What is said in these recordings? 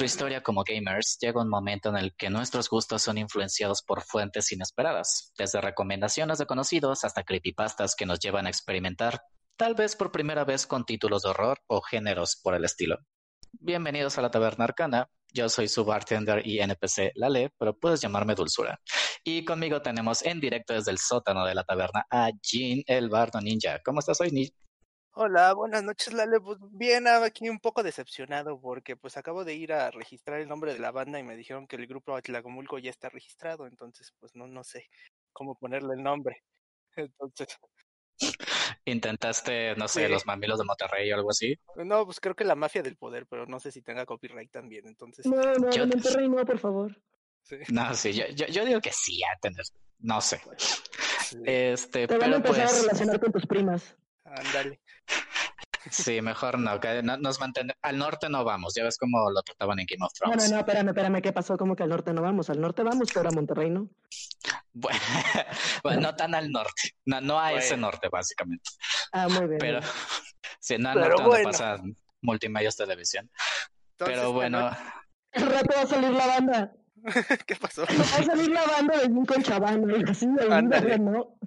nuestra historia como gamers llega un momento en el que nuestros gustos son influenciados por fuentes inesperadas, desde recomendaciones de conocidos hasta creepypastas que nos llevan a experimentar, tal vez por primera vez con títulos de horror o géneros por el estilo. Bienvenidos a la Taberna Arcana, yo soy su bartender y NPC Lale, pero puedes llamarme Dulzura. Y conmigo tenemos en directo desde el sótano de la taberna a Jean, el bardo ninja. ¿Cómo estás hoy? Hola, buenas noches, Lale. Pues bien, aquí un poco decepcionado porque pues acabo de ir a registrar el nombre de la banda y me dijeron que el grupo Atlacomulco ya está registrado, entonces pues no, no sé cómo ponerle el nombre. Entonces. ¿Intentaste, no sé, los mamilos de Monterrey o algo así? No, pues creo que la mafia del poder, pero no sé si tenga copyright también, entonces. No, no, yo... Monterrey no, por favor. No, sí, yo, yo, digo que sí, a tener, no sé. Este, Te van a empezar a pues relacionar con tus primas. Ándale. Sí, mejor no, que nos manten... Al norte no vamos, ya ves cómo lo trataban en Game of Thrones. No, no, no, espérame, espérame, ¿qué pasó? ¿Cómo que al norte no vamos? Al norte vamos, pero a Monterrey no. Bueno, bueno no tan al norte, no, no a ese norte, básicamente. Ah, muy bien. Pero, sí, no al norte donde pasan multimedios televisión. pero bueno. El rato va a salir la banda. ¿Qué pasó? Va a salir la banda de un conchabano y así, de ¿no?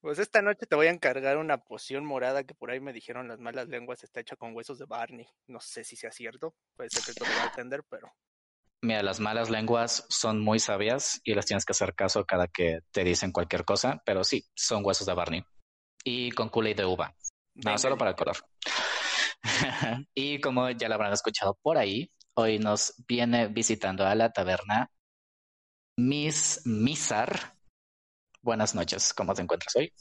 Pues esta noche te voy a encargar una poción morada que por ahí me dijeron las malas lenguas está hecha con huesos de Barney. No sé si sea cierto, puede ser que te lo va a entender, pero. Mira, las malas lenguas son muy sabias y las tienes que hacer caso cada que te dicen cualquier cosa, pero sí, son huesos de Barney. Y con kool de uva. No, solo para el color. y como ya lo habrán escuchado por ahí, hoy nos viene visitando a la taberna Miss Mizar Buenas noches, ¿cómo te encuentras hoy?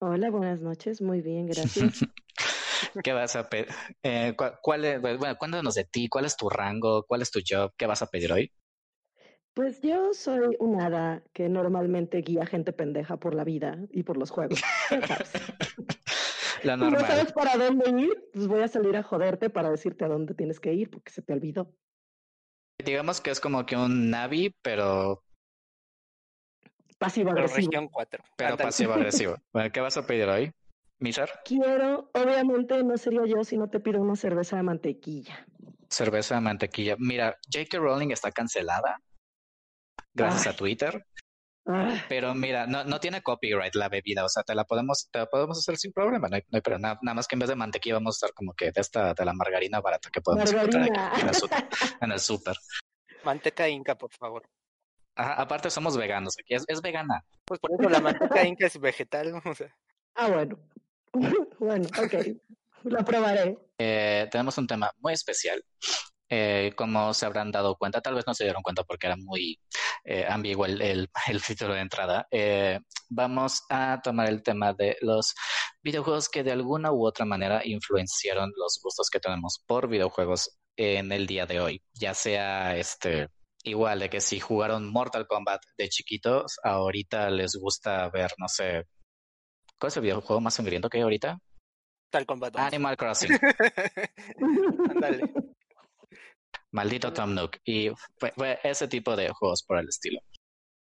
Hola, buenas noches, muy bien, gracias. ¿Qué vas a pedir? Eh, ¿cuál, es, bueno, cuéntanos de ti, ¿cuál es tu rango? ¿Cuál es tu job? ¿Qué vas a pedir hoy? Pues yo soy un hada que normalmente guía gente pendeja por la vida y por los juegos. la normal. Si no sabes para dónde ir, pues voy a salir a joderte para decirte a dónde tienes que ir porque se te olvidó. Digamos que es como que un Navi, pero Pasivo agresivo. Pero 4. Pero pasivo agresivo. ¿qué vas a pedir hoy, Mizar? Quiero, obviamente no sería yo si no te pido una cerveza de mantequilla. Cerveza de mantequilla. Mira, J.K. Rowling está cancelada. Gracias a Twitter. Pero mira, no, no tiene copyright la bebida, o sea, te la podemos, te la podemos hacer sin problema, no hay, pero nada, nada, más que en vez de mantequilla vamos a usar como que de esta, de la margarina barata que podemos encontrar aquí en el súper. Manteca inca, por favor aparte somos veganos aquí, es, vegana. Pues por eso la manteca inca es vegetal, o sea. Ah, bueno. bueno, ok. Lo probaré. Eh, tenemos un tema muy especial. Eh, como se habrán dado cuenta, tal vez no se dieron cuenta porque era muy eh, ambiguo el, el, el, título de entrada. Eh, vamos a tomar el tema de los videojuegos que de alguna u otra manera influenciaron los gustos que tenemos por videojuegos en el día de hoy, ya sea este igual de que si jugaron Mortal Kombat de chiquitos, ahorita les gusta ver, no sé, ¿cuál es el videojuego más sangriento que hay ahorita? Mortal Kombat Animal Crossing. Maldito Tom Nook. Y fue, ese tipo de juegos por el estilo.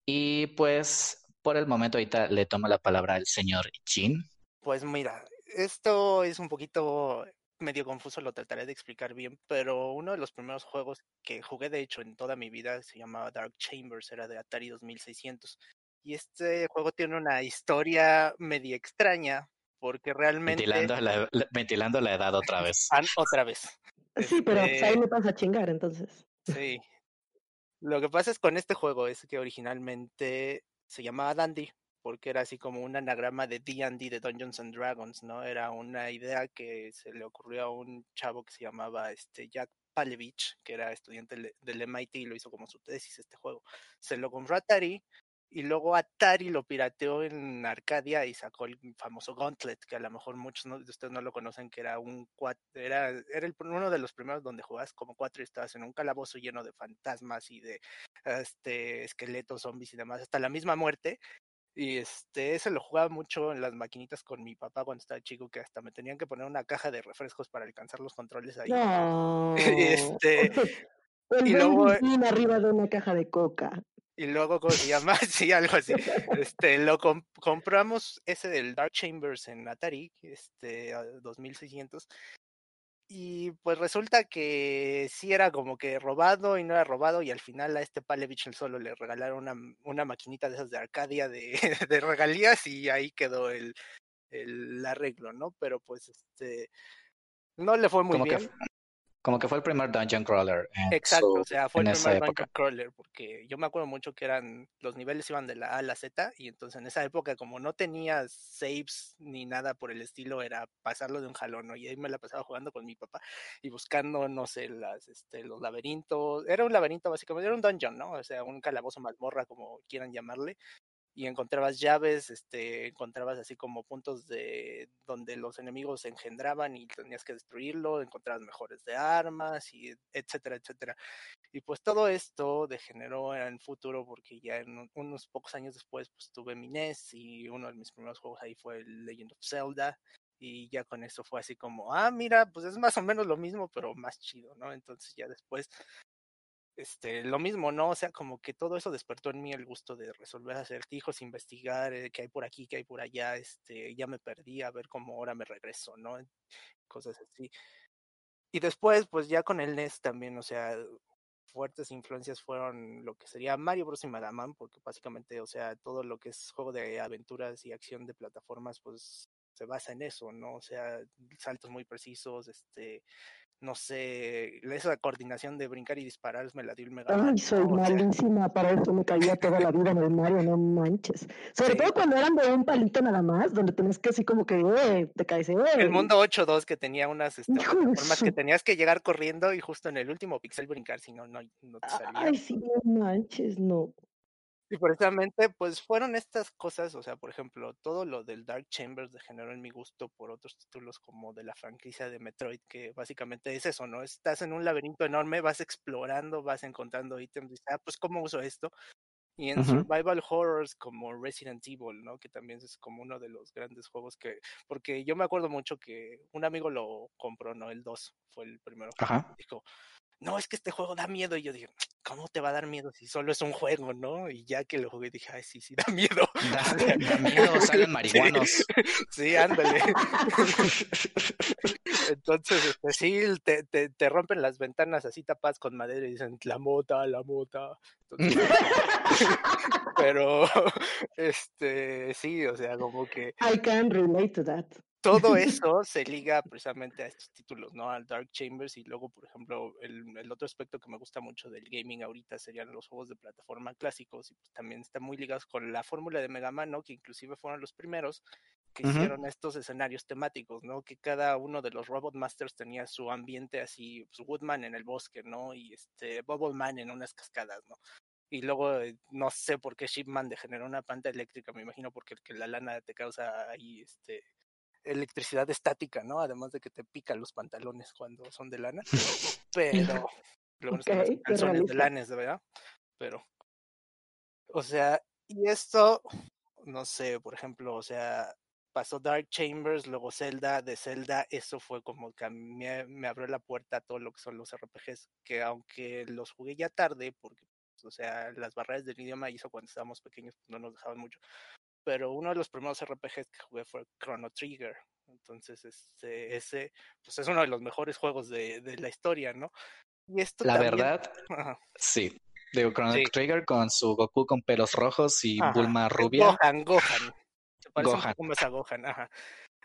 Y pues, por el momento ahorita le tomo la palabra al señor Jin. Pues mira, esto es un poquito medio confuso, lo trataré de explicar bien, pero uno de los primeros juegos que jugué, de hecho, en toda mi vida se llamaba Dark Chambers, era de Atari 2600. Y este juego tiene una historia media extraña, porque realmente... Ventilando la, ventilando la edad otra vez. otra vez. Sí, pero pues, ahí me pasa a chingar, entonces. Sí. Lo que pasa es con este juego es que originalmente se llamaba Dandy, porque era así como un anagrama de D&D de Dungeons and Dragons, ¿no? Era una idea que se le ocurrió a un chavo que se llamaba este Jack Palevich, que era estudiante del MIT y lo hizo como su tesis este juego. Se lo compró Atari y luego Atari lo pirateó en Arcadia y sacó el famoso Gauntlet, que a lo mejor muchos de ustedes no lo conocen, que era un era, era el, uno de los primeros donde jugabas como cuatro y estabas en un calabozo lleno de fantasmas y de este esqueletos, zombies y demás, hasta la misma muerte, y este, ese lo jugaba mucho en las maquinitas con mi papá cuando estaba chico, que hasta me tenían que poner una caja de refrescos para alcanzar los controles ahí. No. este, y luego arriba de una caja de coca. Y luego, ¿cómo se llama? sí, algo así. Este, lo compramos ese del Dark Chambers en Atari, este, 2600. Y pues resulta que sí era como que robado y no era robado y al final a este Palevich solo le regalaron una, una maquinita de esas de Arcadia de, de regalías y ahí quedó el, el arreglo, ¿no? Pero pues este no le fue muy Como que, bien. Como que fue el primer dungeon crawler. en Exacto, su- o sea, fue el primer época. Dungeon Crawler, porque yo me acuerdo mucho que eran, los niveles iban de la A a la Z, y entonces en esa época, como no tenía saves ni nada por el estilo, era pasarlo de un jalón, ¿no? Y ahí me la pasaba jugando con mi papá y buscando, no sé, las, este, los laberintos. Era un laberinto básicamente, era un dungeon, ¿no? O sea, un calabozo mazmorra, como quieran llamarle y encontrabas llaves, este, encontrabas así como puntos de donde los enemigos se engendraban y tenías que destruirlo, encontrabas mejores de armas y etcétera, etcétera. Y pues todo esto degeneró en el futuro porque ya en un- unos pocos años después pues tuve mi NES y uno de mis primeros juegos ahí fue Legend of Zelda y ya con eso fue así como, ah, mira, pues es más o menos lo mismo, pero más chido, ¿no? Entonces ya después este, lo mismo, ¿no? O sea, como que todo eso despertó en mí el gusto de resolver acertijos, investigar eh, qué hay por aquí, qué hay por allá, este, ya me perdí, a ver cómo ahora me regreso, ¿no? Cosas así. Y después, pues ya con el NES también, o sea, fuertes influencias fueron lo que sería Mario Bros. y Mega Man, porque básicamente, o sea, todo lo que es juego de aventuras y acción de plataformas, pues se basa en eso, ¿no? O sea, saltos muy precisos, este, no sé, esa coordinación de brincar y disparar me la dio el Mega. Ay, soy ¿no? O sea, malísima para eso, me caía toda la vida en el Mario, no manches. Sobre Sí. todo cuando eran de un palito nada más, donde tenías que así como que, eh, te caes, eh. el mundo 8-2 que tenía unas este, plataformas que tenías que llegar corriendo y justo en el último pixel brincar, si no, no, no te salía. Ay, sí, no manches, no. Y precisamente, pues fueron estas cosas, o sea, por ejemplo, todo lo del Dark Chambers degeneró en mi gusto por otros títulos como de la franquicia de Metroid, que básicamente es eso, ¿no? Estás en un laberinto enorme, vas explorando, vas encontrando ítems, y dices, ah, pues ¿cómo uso esto? Y en survival horrors como Resident Evil, ¿no? Que también es como uno de los grandes juegos que, porque yo me acuerdo mucho que un amigo lo compró, ¿no? El 2 fue el primero que Ajá. dijo, no, es que este juego da miedo. Y yo dije, ¿cómo te va a dar miedo si solo es un juego, no? Y ya que lo jugué dije, ay, sí, sí, da miedo. Da, da miedo, salen marihuanos. Sí, ándale. Entonces, este, sí, te, te, te rompen las ventanas así tapadas con madera y dicen, la mota, la mota. Entonces, pero, este, sí, o sea, como que I can relate to that. Todo eso se liga precisamente a estos títulos, ¿no? Al Dark Chambers y luego, por ejemplo, el, el otro aspecto que me gusta mucho del gaming ahorita serían los juegos de plataforma clásicos y pues también están muy ligados con la fórmula de Mega Man, ¿no? Que inclusive fueron los primeros que hicieron estos escenarios temáticos, ¿no? Que cada uno de los Robot Masters tenía su ambiente así, pues Woodman en el bosque, ¿no? Y este Bubble Man en unas cascadas, ¿no? Y luego eh, no sé por qué Shipman degeneró una planta eléctrica, me imagino porque que la lana te causa ahí este electricidad estática, ¿no? Además de que te pican los pantalones cuando son de lana. Pero luego no son de lanes, ¿verdad? Pero, o sea, y esto, no sé, por ejemplo, o sea, pasó Dark Chambers, luego Zelda, de Zelda, eso fue como que a mí me, me abrió la puerta a todo lo que son los RPGs, que aunque los jugué ya tarde, porque, pues, o sea, las barreras del idioma y eso cuando estábamos pequeños pues, no nos dejaban mucho, pero uno de los primeros RPGs que jugué fue Chrono Trigger. Entonces, este, ese pues es uno de los mejores juegos de, de la historia, ¿no? Y esto La también... verdad, Ajá, sí. Digo, Chrono Sí. Trigger con su Goku con pelos rojos y ajá. Bulma rubia. Gohan, Gohan. Se parece Gohan. un poco más a Gohan, ajá.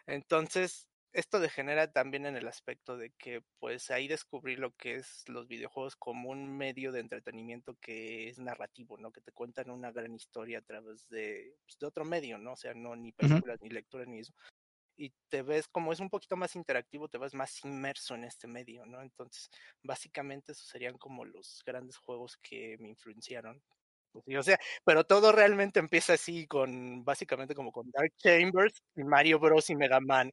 Entonces, esto degenera también en el aspecto de que, pues, ahí descubrí lo que es los videojuegos como un medio de entretenimiento que es narrativo, ¿no? Que te cuentan una gran historia a través de, pues, de otro medio, ¿no? O sea, no ni películas, ni lectura, ni eso. Y te ves, como es un poquito más interactivo, te ves más inmerso en este medio, ¿no? Entonces, básicamente, esos serían como los grandes juegos que me influenciaron. Pues sí, o sea, pero todo realmente empieza así con, básicamente como con Dark Chambers y Mario Bros. y Mega Man.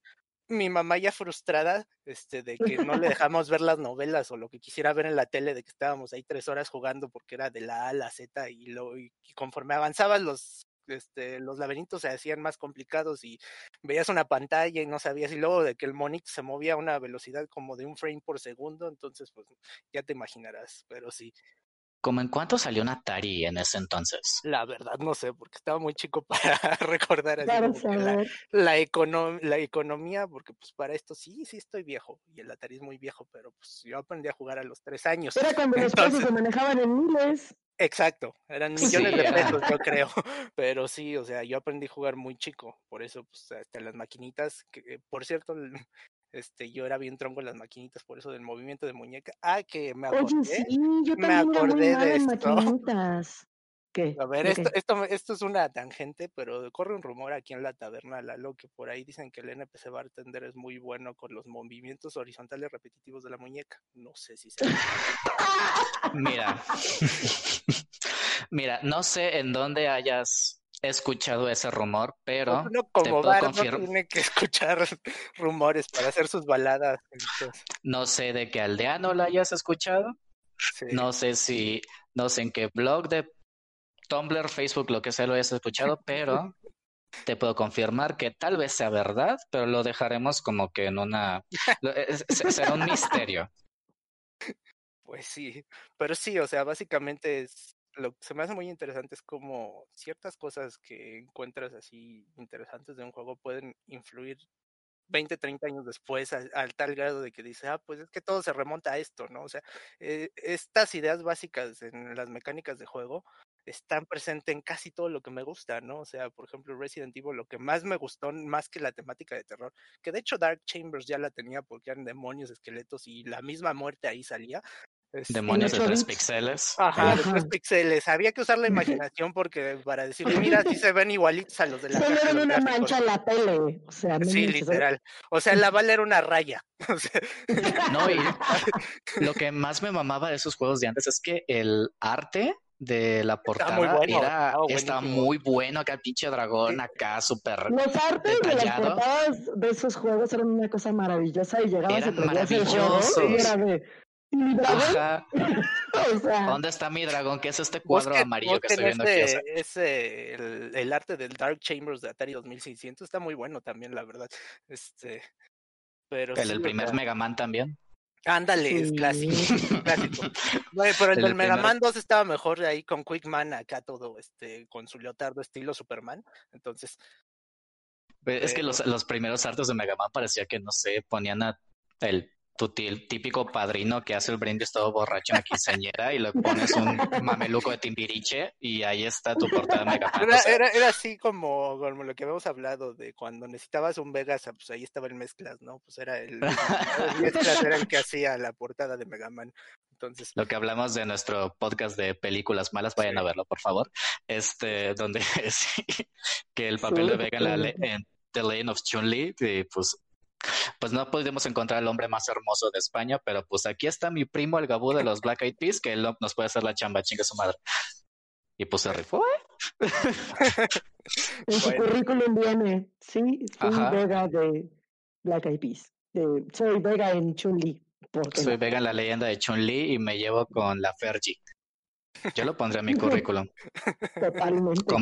Mi mamá ya frustrada, este, de que no le dejamos ver las novelas o lo que quisiera ver en la tele, de que estábamos ahí tres horas jugando porque era de la A a la Z y, lo, y conforme avanzaban los, este, los laberintos se hacían más complicados y veías una pantalla y no sabías, y luego de que el monito se movía a una velocidad como de un frame por segundo, entonces pues ya te imaginarás, pero sí. ¿Cómo en cuánto salió un Atari en ese entonces? La verdad no sé, porque estaba muy chico para recordar así Claro, la, saber. la, econo- la economía, porque pues para esto sí, sí estoy viejo, y el Atari es muy viejo, pero pues yo aprendí a jugar a los tres años. Era cuando los pesos se manejaban en miles. exacto, eran Sí, millones de era. pesos, yo creo, pero sí, o sea, yo aprendí a jugar muy chico, por eso pues hasta las maquinitas, que eh, por cierto, este, yo era bien tronco en las maquinitas, por eso del movimiento de muñeca. Ah, que me Oye, acordé. sí, yo me también era muy acordé de esto. maquinitas. ¿Qué? A ver, ¿De esto, esto, esto es una tangente, pero corre un rumor aquí en la taberna Lalo que por ahí dicen que el NPC bartender es muy bueno con los movimientos horizontales repetitivos de la muñeca. No sé si sea. Mira, mira, no sé en dónde hayas escuchado ese rumor, pero Uno te como puedo bar no confirmar, tiene que escuchar rumores para hacer sus baladas. entonces, no sé de qué aldeano la hayas escuchado, sí. no sé si, no sé en qué blog de Tumblr, Facebook, lo que sea lo hayas escuchado, pero te puedo confirmar que tal vez sea verdad, pero lo dejaremos como que en una, se- será un misterio. Pues sí, pero sí, o sea, básicamente es, lo que se me hace muy interesante es como ciertas cosas que encuentras así interesantes de un juego pueden influir 20, 30 años después al, al tal grado de que dice, ah, pues es que todo se remonta a esto, ¿no? O sea, eh, estas ideas básicas en las mecánicas de juego están presentes en casi todo lo que me gusta, ¿no? O sea, por ejemplo, Resident Evil, lo que más me gustó, más que la temática de terror, que de hecho Dark Chambers ya la tenía porque eran demonios, esqueletos y la misma muerte ahí salía. Este, Demonios de tres píxeles. Ajá, de tres píxeles. Había que usar la imaginación porque para decir, mira, si se ven igualitos a los de la Solo caja, era los una gráficos". mancha en la tele. O sea, Sí, literal. O sea, la bala era una raya. O sea, No, y lo que más me mamaba de esos juegos de antes es que el arte de la portada muy bueno, era, buenísimo. muy bueno, acá el pinche dragón, acá súper Los artes de las detallado. portadas de esos juegos eran una cosa maravillosa y llegabas el juego y maravillosos. era de... O sea, ¿Dónde está mi dragón? ¿Qué es este cuadro amarillo que estoy viendo aquí? O sea, ese, el, el arte del Dark Chambers de Atari 2600 está muy bueno también, la verdad. Este, pero el sí, primer Mega Man también. ándale, es clásico, clásico. Bueno, pero el El del Mega Man 2 estaba mejor ahí con Quick Man acá todo, este, con su leotardo estilo Superman. Entonces, Es que los, los primeros artes de Mega Man parecía que, no sé, ponían a el, tu típico padrino que hace el brindis todo borracho en la quinceañera y le pones un mameluco de timbiriche y ahí está tu portada de Mega Man. Era, era, era así como, como lo que habíamos hablado de cuando necesitabas un Vegas, ah, pues ahí estaba el Mezclas, ¿no? Pues era el, el Mezclas era el que hacía la portada de Mega Man. Entonces, lo que hablamos de nuestro podcast de películas malas, vayan Sí. a verlo, por favor. Este, donde sí, que el papel de Vega en, la, le- en The Lane of Chun-Li, pues, pues no pudimos encontrar al hombre más hermoso de España, pero pues aquí está mi primo, el Gabú de los Black Eyed Peas, que él no- nos puede hacer la chamba, chingue su madre. Y pues se rifó. en su Bueno. currículum viene, sí, Ajá. Vega de Black Eyed Peas. De- soy Vega en Chun-Li. ¿por qué Soy no? Vega en la leyenda de Chun-Li y me llevo con la Fergie. Yo lo pondré en mi currículum. Totalmente.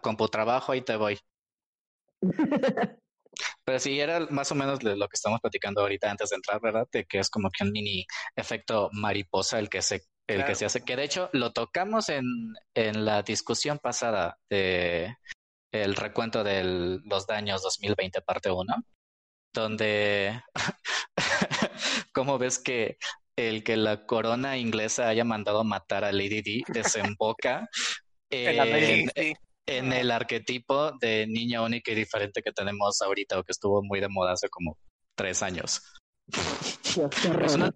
Con tu trabajo ahí te voy. Pero sí, era más o menos lo que estamos platicando ahorita antes de entrar, ¿verdad? De que es como que un mini efecto mariposa el que se, el Claro. que se hace. Que de hecho lo tocamos en, en la discusión pasada de el recuento de los daños 2020 parte 1, donde ¿cómo ves que el que la corona inglesa haya mandado matar a Lady Di desemboca en. En el arquetipo de niña única y diferente que tenemos ahorita o que estuvo muy de moda hace como tres años. Es una,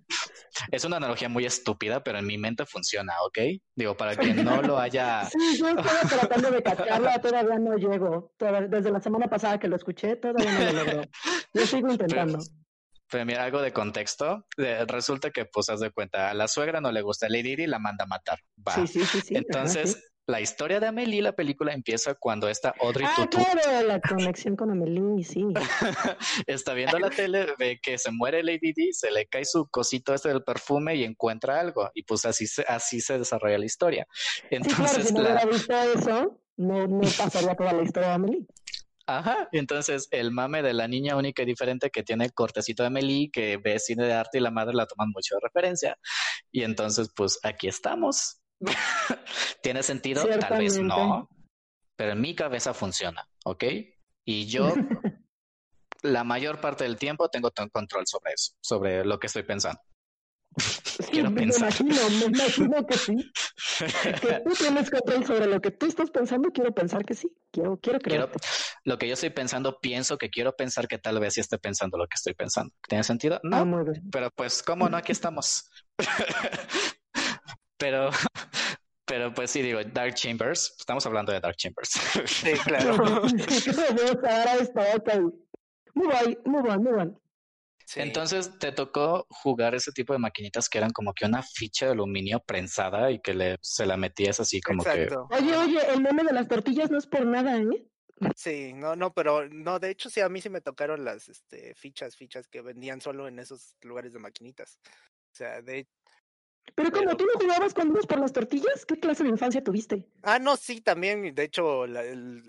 es una analogía muy estúpida, pero en mi mente funciona, ¿ok? Digo, para quien no lo haya... Sí, yo estaba tratando de captarla, todavía no llego. Desde la semana pasada que lo escuché, todavía no lo logró. Yo sigo intentando. Pero mira, algo de contexto. resulta que, pues, haz de cuenta, a la suegra no le gusta Lady Di y la manda a matar. Va. Sí, sí, sí, Entonces. La historia de Amelie, la película, empieza cuando esta Audrey Ah, Tutu claro, la conexión con Amelie, sí. está viendo la tele, ve que se muere Lady Di, se le cae su cosito este del perfume y encuentra algo. Y pues así se, así se desarrolla la historia. Sí, claro, Entonces, si no la, hubiera visto eso, no, no pasaría toda la historia de Amelie. Ajá, entonces el mame de la niña única y diferente que tiene el cortecito de Amelie, que ve cine de arte y la madre la toman mucho de referencia. Y entonces, pues aquí estamos. ¿Tiene sentido? Tal vez no, pero en mi cabeza funciona, ¿ok? Y yo la mayor parte del tiempo tengo control sobre eso, sobre lo que estoy pensando. quiero me imagino, me imagino que sí. Que tú tienes control sobre lo que tú estás pensando, quiero pensar que sí. Quiero, quiero creer. Lo que yo estoy pensando, pienso que quiero pensar que tal vez sí esté pensando lo que estoy pensando. ¿Tiene sentido? No. Ah, pero pues, ¿cómo no? Aquí estamos. pero, pero pues sí, digo, Dark Chambers. Estamos hablando de Dark Chambers. sí, claro. Muy bien, muy bien, muy bien. Entonces te tocó jugar ese tipo de maquinitas que eran como que una ficha de aluminio prensada y que le, se la metías así como que... Oye, oye, el meme de las tortillas no es por nada, ¿eh? Sí, no, no, pero no, de hecho sí, a mí sí me tocaron las este, fichas, fichas que vendían solo en esos lugares de maquinitas. O sea, de, pero como tú no jugabas con por las tortillas, ¿qué clase de infancia tuviste? Ah, no, sí, también. De hecho,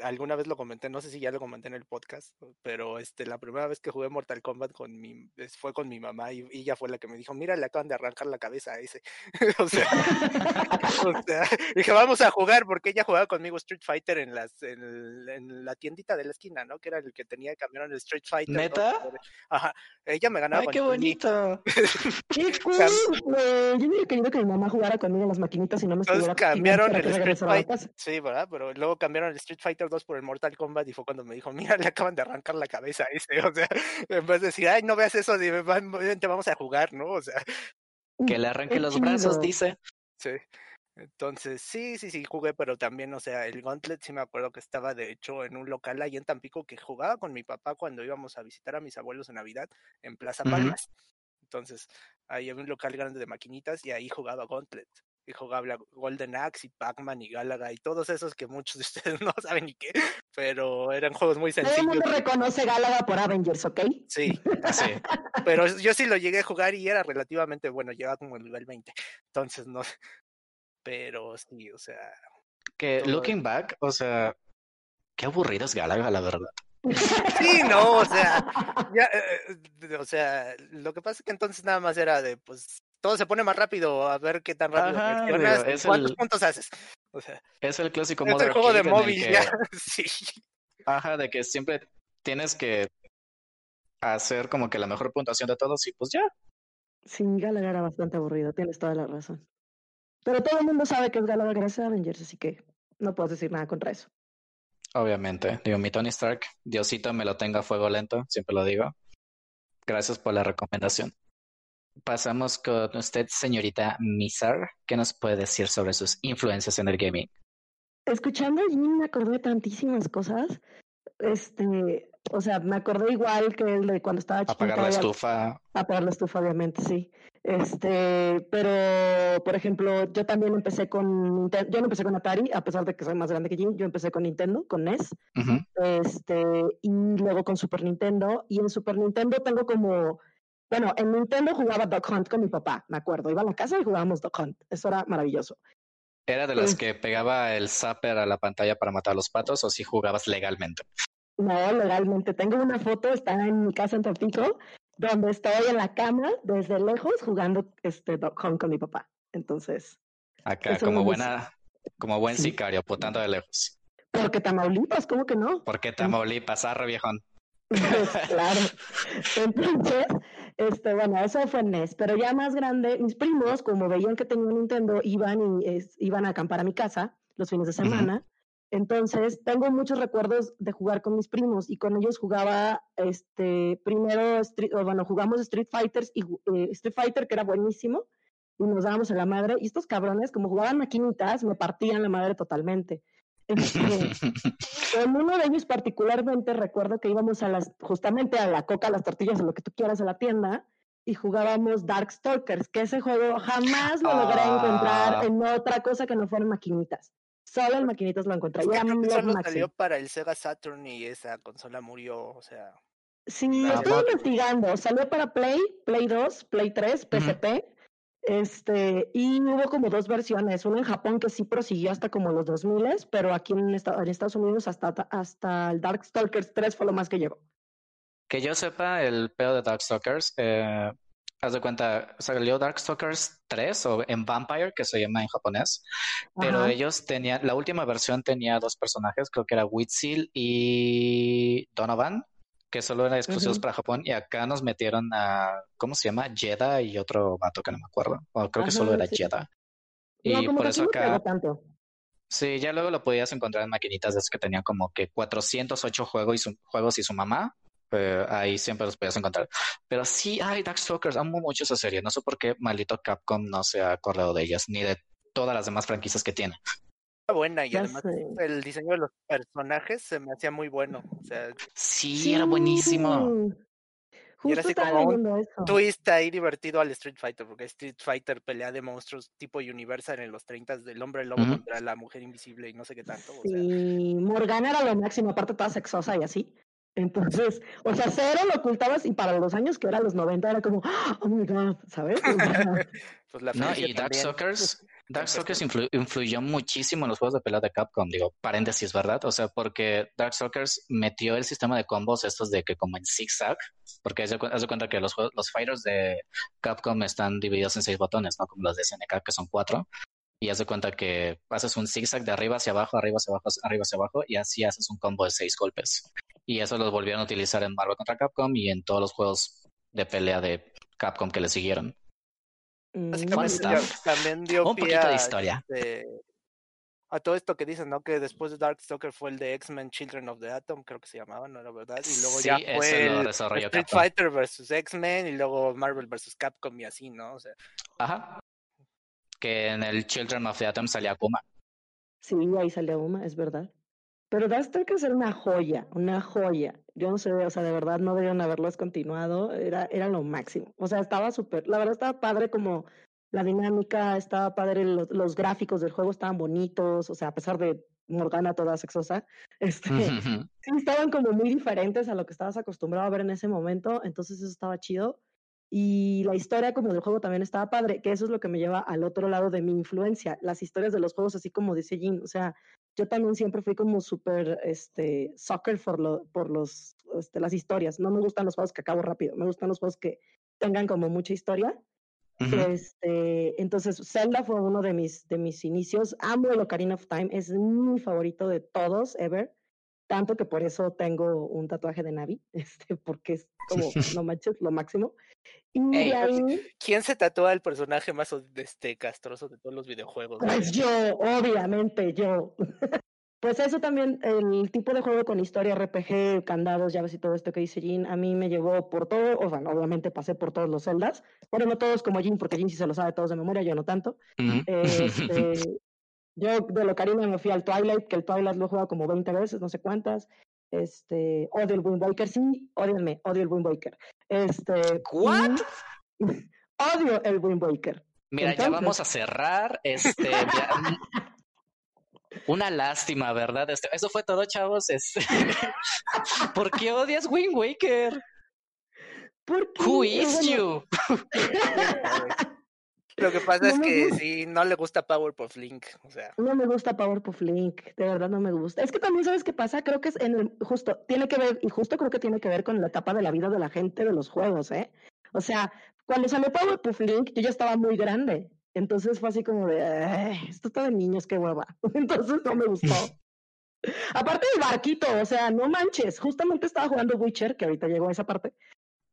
alguna vez lo comenté, no sé si ya lo comenté en el podcast, pero este, la primera vez que jugué Mortal Kombat con mi, fue con mi mamá y, ella fue la que me dijo, mira, le acaban de arrancar la cabeza a ese. o, sea, dije, vamos a jugar, porque ella jugaba conmigo Street Fighter en las, en, la tiendita de la esquina, ¿no? Que era el que tenía cambiaron el Street Fighter. ¿Neta? Ajá. Ella me ganaba. ¡Ay, qué bonito! ¡Qué cool! Querido que mi mamá jugara conmigo en las maquinitas y no me estuviera cambiaron el Street Fighter. Sí, ¿verdad? Pero luego cambiaron el Street Fighter 2 por el Mortal Kombat y fue cuando me dijo, mira, le acaban de arrancar la cabeza a ese. O sea, en vez de decir, ay, no veas eso, te vamos a jugar, ¿no? O sea. Que le arranque los brazos, dice. Sí. Entonces, sí, sí, sí, jugué, pero también, o sea, el Gauntlet sí me acuerdo que estaba de hecho en un local ahí en Tampico que jugaba con mi papá cuando íbamos a visitar a mis abuelos en Navidad en Plaza Palmas. Entonces, ahí había un local grande de maquinitas y ahí jugaba Gauntlet. Y jugaba Golden Axe y Pac-Man y Galaga y todos esos que muchos de ustedes no saben ni qué, pero eran juegos muy sencillos. Todo el mundo reconoce Galaga por Avengers, ¿ok? Sí, sí. pero yo sí lo llegué a jugar y era relativamente bueno, llegaba como el nivel 20. Entonces, no. Pero sí, o sea. Que looking back, o sea, qué aburrido es Galaga, la verdad. Sí, no, o sea, ya, eh, eh, o sea, lo que pasa es que entonces nada más era de, pues, todo se pone más rápido, a ver qué tan rápido cuántos puntos haces. O sea, es el clásico es el juego de móvil, ya, sí. Ajá, de que siempre tienes que hacer como que la mejor puntuación de todos y pues ya. Sí, Galaga era bastante aburrido, tienes toda la razón. Pero todo el mundo sabe que es Galaga gracias a Avengers, así que no puedo decir nada contra eso. Obviamente. Digo, mi Tony Stark, Diosito me lo tenga a fuego lento, siempre lo digo. Gracias por la recomendación. Pasamos con usted, señorita Mizar. ¿Qué nos puede decir sobre sus influencias en el gaming? Escuchando a Jim me acordé de tantísimas cosas. Este, o sea, me acordé igual que el de cuando estaba chiquita. Apagar la estufa. Apagar la estufa, obviamente, sí. Este, pero, por ejemplo, yo también empecé con yo no empecé con Atari, a pesar de que soy más grande que Jim, yo empecé con Nintendo, con NES, este, y luego con Super Nintendo, y en Super Nintendo tengo como, bueno, en Nintendo jugaba Duck Hunt con mi papá, me acuerdo, iba a la casa y jugábamos Duck Hunt, eso era maravilloso. ¿Era de las que pegaba el zapper a la pantalla para matar a los patos o si jugabas legalmente? No, legalmente. Tengo una foto, está en mi casa en Tampico, donde estoy en la cama desde lejos jugando este con mi papá. Entonces. Acá, como buena, como buen sicario, apuntando de lejos. Porque Tamaulipas, ¿cómo que no? Porque Tamaulipas, arre viejón. Pues, claro. Entonces, este, bueno, eso fue NES, pero ya más grande, mis primos, como veían que tenía un Nintendo, iban y iban a acampar a mi casa los fines de semana. Entonces, tengo muchos recuerdos de jugar con mis primos y con ellos jugaba, este, primero, bueno, jugamos Street Fighters y eh, Street Fighter, que era buenísimo, y nos dábamos a la madre. Y estos cabrones, como jugaban maquinitas, me partían la madre totalmente. en uno de ellos particularmente recuerdo que íbamos a las, justamente a la coca, a las tortillas, a lo que tú quieras a la tienda, y jugábamos Darkstalkers, que ese juego jamás lo logré encontrar ah. en otra cosa que no fueran maquinitas. Solo en maquinitas lo encontré. Ya solo salió para el Sega Saturn y esa consola murió, o sea. Sí, estoy investigando. Salió para Play, Play 2, Play 3, PSP. Este, y hubo como dos versiones, una en Japón que sí prosiguió hasta como los 2000, pero aquí en, Estados Unidos hasta, hasta el Darkstalkers 3 fue lo más que llegó. Que yo sepa, el pedo de Darkstalkers, eh, haz de cuenta, salió Darkstalkers 3 o en Vampire, que se llama en japonés, pero Ajá. ellos tenían, la última versión tenía dos personajes, creo que era Witzel y Donovan, que solo eran exclusivos para Japón, y acá nos metieron a, ¿cómo se llama? Jeda y otro vato que no me acuerdo, o creo que solo era sí. Jeda. No, Y como por que eso acá, tanto. sí, ya luego lo podías encontrar en maquinitas de esas que tenían como que 408 juegos y su, juegos y su mamá. Eh, ahí siempre los podías encontrar. Pero sí, ay, Darkstalkers, amo mucho esa serie. No sé por qué maldito Capcom no se ha acordado de ellas, ni de todas las demás franquicias que tiene. Buena y Ya además sé. el diseño de los personajes se me hacía muy bueno. O sea, Sí, era buenísimo. Y era Justo así como un eso. twist ahí divertido al Street Fighter, porque Street Fighter pelea de monstruos tipo Universal en los 30 del hombre lobo Ujú. contra la mujer invisible y no sé qué tanto. O sea, Sí, Morgana era lo máximo, aparte toda sexosa y así. Entonces, o sea, cero lo ocultabas y para los años que eran los 90 era como, ¡ah! oh my god, ¿sabes? Pues la No, y también. Darkstalkers, Darkstalkers influ- influyó muchísimo en los juegos de pelea de Capcom, digo, paréntesis, ¿verdad? O sea, porque Darkstalkers metió el sistema de combos estos de que como en zigzag, porque haz de, cu- haz de cuenta que los, juegos- los fighters de Capcom están divididos en seis botones, ¿no? Como los de SNK, que son cuatro. Y haz de cuenta que haces un zigzag de arriba hacia abajo, arriba hacia abajo, arriba hacia abajo, y así haces un combo de seis golpes. Y eso lo volvieron a utilizar en Marvel contra Capcom y en todos los juegos de pelea de Capcom que le siguieron. mm, Básicamente stuff. también dio Un pie poquito de a, historia. este, a todo esto que dicen, ¿no? Que después de Darkstalker fue el de X-Men Children of the Atom, creo que se llamaba, ¿no era verdad? Y luego Sí, ya ese fue el Street Capcom. Fighter versus X-Men y luego Marvel versus Capcom y así, ¿no? O sea, Ajá. Que en el Children of the Atom salía Akuma. Sí, ahí salió una, es verdad. Pero Darkstalkers era una joya, una joya. Yo no sé, o sea, de verdad no debieron haberlos continuado, era, era lo máximo. O sea, estaba súper, la verdad estaba padre como la dinámica, estaba padre, los, los gráficos del juego estaban bonitos, o sea, a pesar de Morgana toda sexosa, este, sí estaban como muy diferentes a lo que estabas acostumbrado a ver en ese momento, entonces eso estaba chido. Y la historia como del juego también estaba padre, que eso es lo que me lleva al otro lado de mi influencia, las historias de los juegos, así como dice Jin, o sea, yo también siempre fui como súper, este, soccer por, lo, por los, este, las historias, no me gustan los juegos que acabo rápido, me gustan los juegos que tengan como mucha historia. Ujú. Este, entonces, Zelda fue uno de mis, de mis inicios. Amo el Ocarina of Time, es mi favorito de todos, ever. Tanto que por eso tengo un tatuaje de Navi, este, porque es como, no manches, lo máximo. Y Ey, ahí, ¿quién se tatúa el personaje más este, castroso de todos los videojuegos? pues yo, obviamente yo. Pues eso también, el tipo de juego con historia, RPG, candados, llaves y todo esto que dice Jin, a mí me llevó por todo, o sea, obviamente pasé por todos los celdas, bueno, no todos como Jin, porque Jin sí se lo sabe todos de memoria, yo no tanto. Ujú. Este, yo de Ocarina me fui al Twilight, que el Twilight lo he jugado como 20 veces, no sé cuántas. Este, odio el Wind Waker, sí, odienme, odio el Wind Waker. Este, ¿What? odio el Wind Waker. Mira, ya vamos a cerrar. Este, ya- una lástima, ¿verdad? Este, eso fue todo, chavos. Este, ¿Por qué odias Wind Waker? ¿Por qué? Who is Bueno, you? Lo que pasa No es que gusta. sí, no le gusta Powerpuff Link, o sea, No me gusta Powerpuff Link, de verdad no me gusta. Es que también, ¿sabes qué pasa? Creo que es en el, justo, tiene que ver, y justo creo que tiene que ver con la etapa de la vida de la gente de los juegos, ¿eh? O sea, cuando salió Powerpuff Link, yo ya estaba muy grande. Entonces fue así como de, "Ay, esto está de niños, qué hueva. Entonces no me gustó. Aparte del barquito, o sea, no manches. Justamente estaba jugando Witcher, que ahorita llegó a esa parte.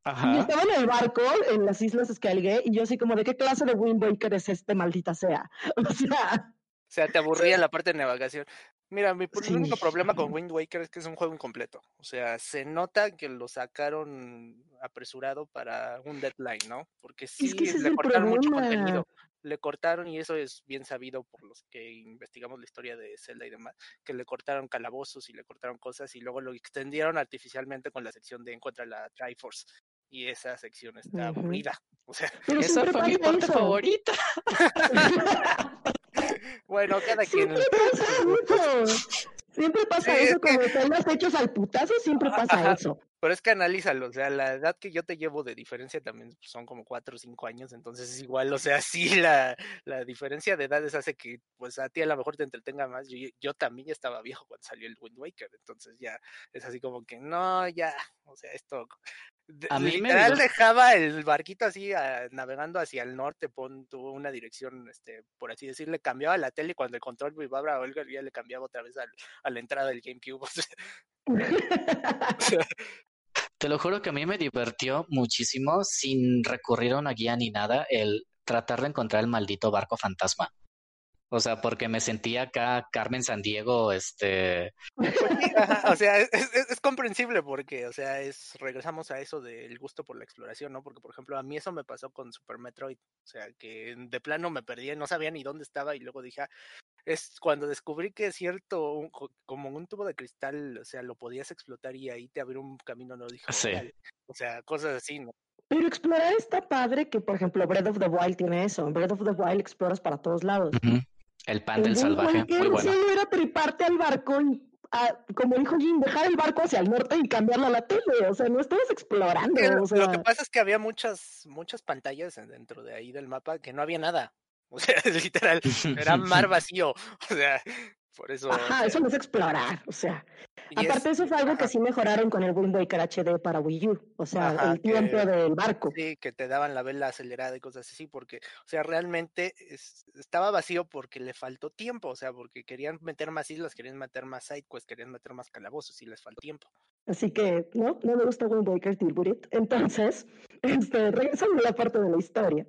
Y Ajá. estaba en el barco, en las islas Skellige, y yo así como, ¿de qué clase de Wind Waker es este, maldita sea? O sea, o sea, te aburría la parte de navegación. Mira, mi Sí. único problema con Wind Waker es que es un juego incompleto. O sea, se nota que lo sacaron apresurado para un deadline, ¿no? Porque sí, que le cortaron mucho contenido. Le cortaron, y eso es bien sabido por los que investigamos la historia de Zelda y demás, que le cortaron calabozos y le cortaron cosas y luego lo extendieron artificialmente con la sección de Encuentra la Triforce. Y esa sección está aburrida. O sea, pero Esa fue mi parte eso. favorita. bueno, cada quien. Siempre pasa eso. Siempre pasa Sí, es eso, que- como temas hechos al putazo, siempre pasa Ajá. eso. Pero es que analízalo, o sea, la edad que yo te llevo de diferencia también pues, son como cuatro o cinco años, entonces es igual, o sea, sí, la, la diferencia de edades hace que, pues, a ti a lo mejor te entretenga más. Yo, yo también ya estaba viejo cuando salió el Wind Waker, entonces ya es así como que, no, ya, o sea, esto, A mí literal dejaba el barquito así ah, navegando hacia el norte, pon tuvo una dirección, este, por así decirle, cambiaba la tele y cuando el control vibraba a Olga ya le cambiaba otra vez al- a la entrada del GameCube. Te lo juro que a mí me divirtió muchísimo sin recurrir a una guía ni nada el tratar de encontrar el maldito barco fantasma. O sea, porque me sentía acá Carmen Sandiego, este, Pues ajá, o sea, es, es- es comprensible porque, o sea, es regresamos a eso del gusto por la exploración, ¿no? Porque, por ejemplo, a mí eso me pasó con Super Metroid, o sea, que de plano me perdí, no sabía ni dónde estaba y luego dije, ah, es cuando descubrí que es cierto, un co- como un tubo de cristal, o sea, lo podías explotar y ahí te abrió un camino, no dije, Sí. O sea, cosas así, ¿no? Pero explorar está padre que, por ejemplo, Breath of the Wild tiene eso. En Breath of the Wild exploras para todos lados. ujú, el pan del salvaje, muy bueno. solo era triparte al barco y, ah, como dijo Jim, dejar el barco hacia el norte y cambiarlo a la tele. O sea, no estabas explorando. Lo, o sea, lo que pasa es que había muchas, muchas pantallas en- dentro de ahí del mapa que no había nada. O sea, literal, era mar vacío. O sea, por eso. o Ajá, sea, eso no es explorar. O sea, y es- aparte eso fue algo que sí mejoraron con el Wind Waker HD para Wii U. O sea, Ajá, el tiempo que- del barco. Sí, que te daban la vela acelerada y cosas así, porque, o sea, realmente es- estaba vacío porque le faltó tiempo, o sea, porque querían meter más islas, querían meter más sidequests, querían meter más calabozos y les faltó tiempo. Así que, no, no me gusta Wind Waker Tilburit. Entonces, este, regresando a la parte de la historia.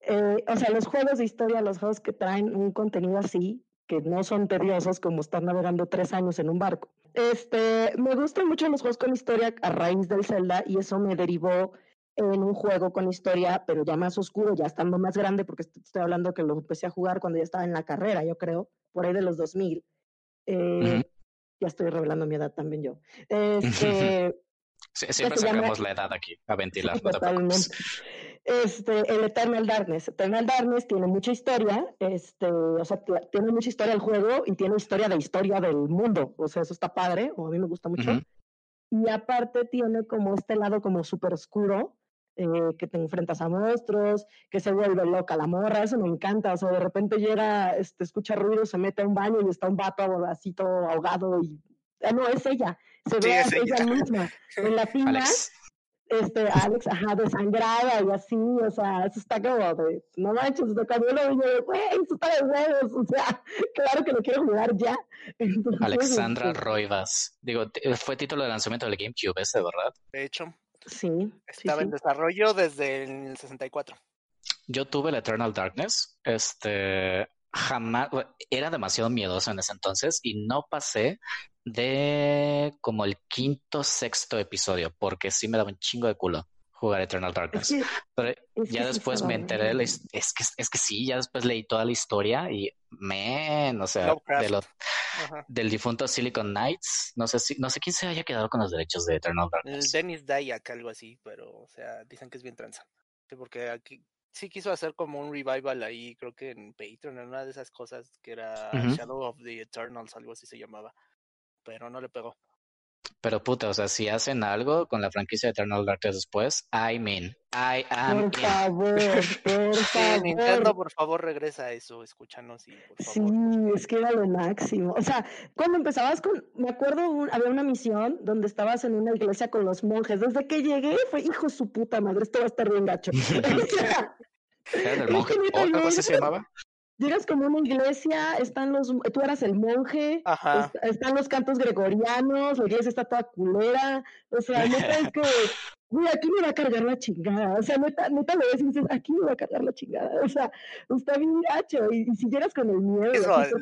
Eh, o sea, los juegos de historia, los juegos que traen un contenido así, que no son tediosos como estar navegando tres años en un barco. Este, me gustan mucho los juegos con historia a raíz del Zelda y eso me derivó en un juego con historia, pero ya más oscuro, ya estando más grande, porque est- estoy hablando que lo empecé a jugar cuando ya estaba en la carrera, yo creo, por ahí de los 2000. Eh. Ya estoy revelando mi edad también yo. Este, Sí, siempre sacamos la edad aquí a ventilar, no. Este, el Eternal Darkness. Eternal Darkness tiene mucha historia, este, o sea, tiene mucha historia el juego y tiene historia de historia del mundo. O sea, eso está padre, o a mí me gusta mucho. Ujú. Y aparte tiene como este lado como súper oscuro, eh, que te enfrentas a monstruos, que se vuelve loca la morra, eso me encanta. O sea, de repente llega, este, escucha ruido, se mete a un baño y está un vato así todo ahogado y... Ah, no, es ella. Se Sí, ve a es ella ella. misma en la Alex, este, Alex, ajá, desangrada y así, o sea, eso está como de, no manches, de lo vi, yo güey, eso está de huevos, o sea, claro que lo quiero jugar ya. Entonces, Alexandra este, Roivas. Digo, fue título de lanzamiento del GameCube ese, ¿verdad? De hecho, Sí, sí, estaba en sí. desarrollo desde el 64. Yo tuve el Eternal Darkness. Este, jamás, era demasiado miedoso en ese entonces y no pasé de como el quinto, sexto episodio, porque sí me daba un chingo de culo jugar Eternal Es Darkness. que, Pero es ya después me enteré de la es que es que sí, ya después leí toda la historia y men, o sea, de lo, del difunto Silicon Knights, no sé si, no sé quién se haya quedado con los derechos de Eternal Darkness. Dennis Dayak, algo así, pero, o sea, dicen que es bien tranza. Porque aquí sí quiso hacer como un revival ahí, creo que en Patreon, en una de esas cosas que era. Shadow of the Eternals, algo así se llamaba. Pero no le pegó. Pero puta, o sea, si hacen algo con la franquicia de Eternal Darkness después, I mean, I am Por in. favor, por Sí, Nintendo, favor. por favor, regresa a eso, escúchanos y por Sí, favor. es que era lo máximo. O sea, cuando empezabas con, me acuerdo, un- había una misión donde estabas en una iglesia con los monjes. Desde que llegué fue, hijo de su puta madre, esto va a estar bien gacho. ¿Era del monje? ¿O algo así se llamaba? Llegas como a una iglesia, están los, tú eras el monje, Ajá. est- están los cantos gregorianos, la iglesia está toda culera, o sea, neta es que, güey, aquí me va a cargar la chingada, o sea, neta, neta lo ves y dices, aquí me va a cargar la chingada, o sea, está bien gacho, y, y si llegas con el miedo, Eso,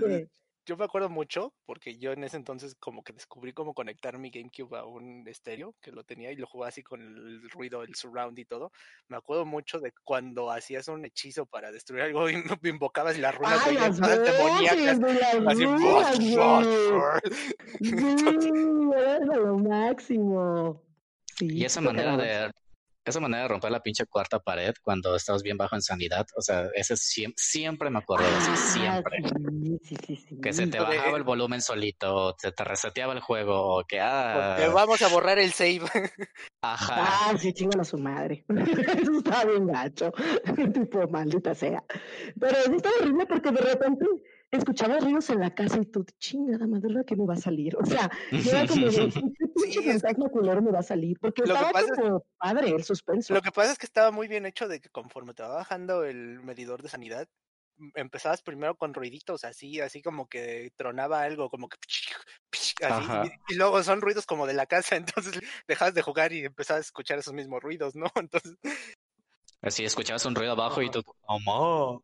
Yo me acuerdo mucho porque yo en ese entonces como que descubrí cómo conectar mi GameCube a un estéreo que lo tenía y lo jugaba así con el ruido, el surround y todo. Me acuerdo mucho de cuando hacías un hechizo para destruir algo y invocabas las runas ¡Ay, de las demoníacas. Así, runas, "Bot, güey! bot". Sí, era lo máximo. Sí, Y esa manera de esa manera de romper la pinche cuarta pared cuando estabas bien bajo en sanidad, o sea, ese siem- siempre me acuerdo de eso, Ah, siempre. sí, sí, sí, sí. Que se te de- bajaba el volumen solito, o se te reseteaba el juego, o que Porque ah, vamos a borrar el save. ajá. Ah, sí, chingan a su madre. Eso estaba bien gacho. tipo, maldita sea. Pero sí está horrible porque de repente escuchaba ruidos en la casa y tú, chingada madre, que me va a salir? O sea, yo era como de, ¿qué pinche fantasma culero me va a salir? Porque Lo que estaba pasa es- como padre el suspenso. Lo que pasa es que estaba muy bien hecho de que conforme te va bajando el medidor de sanidad, m- empezabas primero con ruiditos así, así como que tronaba algo, como que así, y, y luego son ruidos como de la casa, entonces dejabas de jugar y empezabas a escuchar esos mismos ruidos, ¿no? Entonces, Así escuchabas un ruido abajo y tú, ¡Mamá!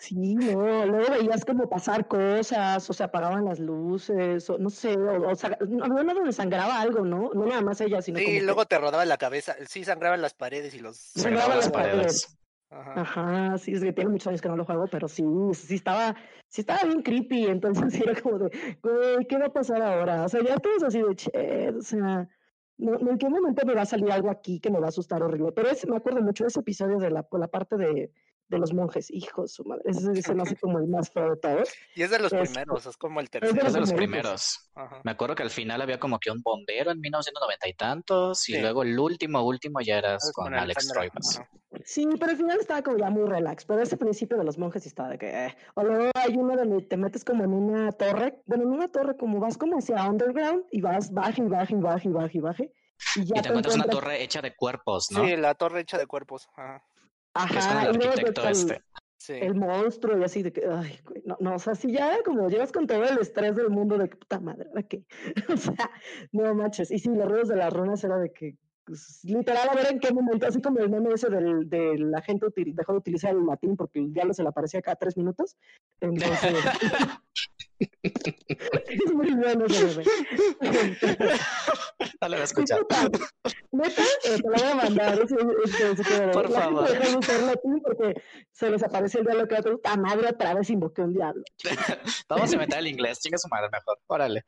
Sí, no, luego veías como pasar cosas, o se apagaban las luces, o no sé, o, o sea, había una donde sangraba algo, ¿no? No nada más ella, sino sí, como que luego te rodaba la cabeza, sí sangraban las paredes y los Sangraban graban las paredes. Ajá. Ajá, sí, es que tiene muchos años que no lo juego, pero sí, sí estaba, sí estaba bien creepy, entonces era como de, güey, ¿qué va a pasar ahora? O sea, ya todo es así de, che, o sea, no, no, ¿en qué momento me va a salir algo aquí que me va a asustar horrible? Pero es, me acuerdo mucho de ese episodio de la, la parte de, de los monjes, hijo de su madre, ese se me hace como el más feo de todos. Y es de los Es- primeros, es como el de tercero. Es de los primeros. Me acuerdo que al final había como que un bombero en 1990 y tantos, y luego el último, último ya eras con Alex ajá. Sí, pero al final estaba como ya muy relax, pero ese principio de los monjes estaba de que, eh. o luego hay uno donde te metes como en una torre, bueno, en una torre como vas como hacia underground y vas baje y baje y baje y baje y baje. Y ya Y te encuentras una encuentras- torre hecha de cuerpos, ¿no? Sí, la torre hecha de cuerpos. Ajá. Que es con Ajá, el arquitecto está el- este. Sí. el monstruo y así de que, ay, no, no, o sea, si ya como llevas con todo el estrés del mundo de que puta madre, ¿ahora qué? O sea, no manches. Y sí, los ruidos de las runas era de que, pues, literal, a ver en qué momento, así como el meme ese del, de la gente util- dejó de utilizar el latín porque ya no se le aparecía cada tres minutos. Entonces, es muy bueno ese meme. No lo Sí, escuchado. puta, Neta, eh, te lo voy a mandar. ese- ese que- Por la favor. gente porque se les apareció el diablo que otro. ¡Ta madre! Otra vez invoqué un diablo. Vamos a inventar el inglés, chinga su madre mejor. Órale.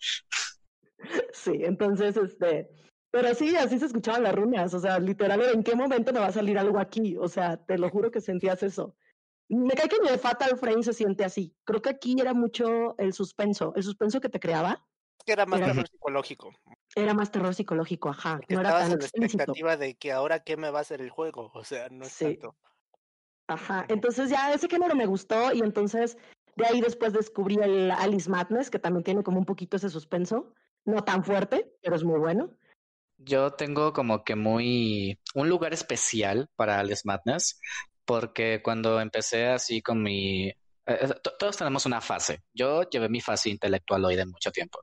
Sí, entonces, este. Pero sí, así se escuchaban las runas. O sea, literal, ¿en qué momento me va a salir algo aquí? O sea, te lo juro que sentías eso. Me cae que en el Fatal Frame se siente así. Creo que aquí era mucho el suspenso. El suspenso que te creaba que era más Era- terror psicológico. era más terror psicológico, ajá. Porque No era tan en la explícito. expectativa de que ahora qué me va a hacer el juego. O sea, no es Sí. tanto. Ajá, entonces ya ese género me gustó y entonces de ahí después descubrí el Alice Madness, que también tiene como un poquito ese suspenso, no tan fuerte, pero es muy bueno. Yo tengo como que muy un lugar especial para Alice Madness, porque cuando empecé así con mi eh, eh, to- todos tenemos una fase. Yo llevé mi fase intelectualoide mucho tiempo.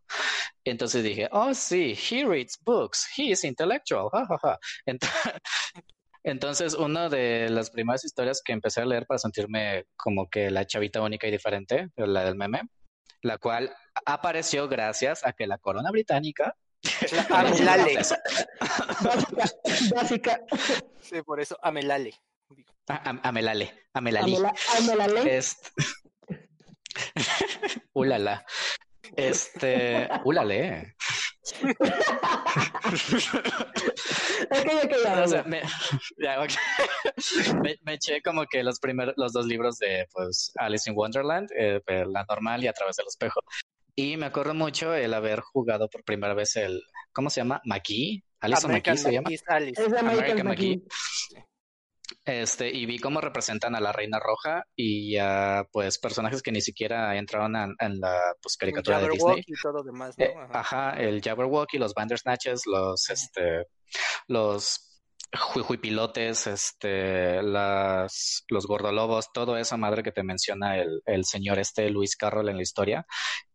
Entonces dije, oh sí, he reads books, he is intellectual, ja, ja, ja. Ent- Entonces, una de las primeras historias que empecé a leer para sentirme como que la chavita única y diferente, la del meme, la cual apareció gracias a que la corona británica La Amelale. Básica, básica. Sí, por eso Amelale. Digo, A- a- Amelale, Amelali. Amela- Amelale. Este. Ulala. Este. Ulale. Ok, ok, ya, O sea, me, ya, me, me eché como que los primeros, los dos libros de pues Alice in Wonderland, eh, la normal y a través del espejo. Y me acuerdo mucho el haber jugado por primera vez el, ¿cómo se llama? McGee. Alice American McGee se llama. Es Alice. American, American McGee. Este, y vi cómo representan a la Reina Roja y a pues personajes que ni siquiera entraron en, en la pues, caricatura de Jabberwock Disney. y todo lo demás, ¿no? Eh, Ajá. ajá, el Jabberwocky, los Bandersnatches, los este, los pilotes, este, las, los gordolobos, todo esa madre que te menciona el, el señor este Luis Carroll en la historia.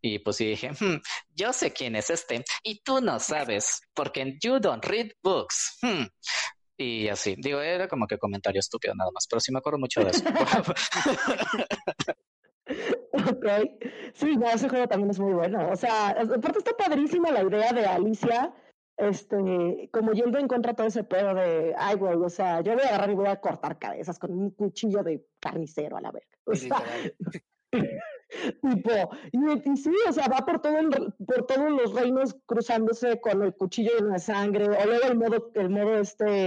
Y pues sí dije, "Hmm, yo sé quién es este, y tú no sabes, porque you don't read books. Hmm". Y así, digo, era como que comentario estúpido nada más, pero sí me acuerdo mucho de eso. Ok. Sí, no, ese juego también es muy bueno. O sea, aparte está padrísima la idea de Alicia, este, como yendo en contra de todo ese pedo de, ay, güey, o sea, yo voy a agarrar y voy a cortar cabezas con un cuchillo de carnicero a la verga. O sea. tipo, y, y sí, o sea, va por todo el, por todos los reinos cruzándose con el cuchillo de sangre, o luego el modo, el modo este,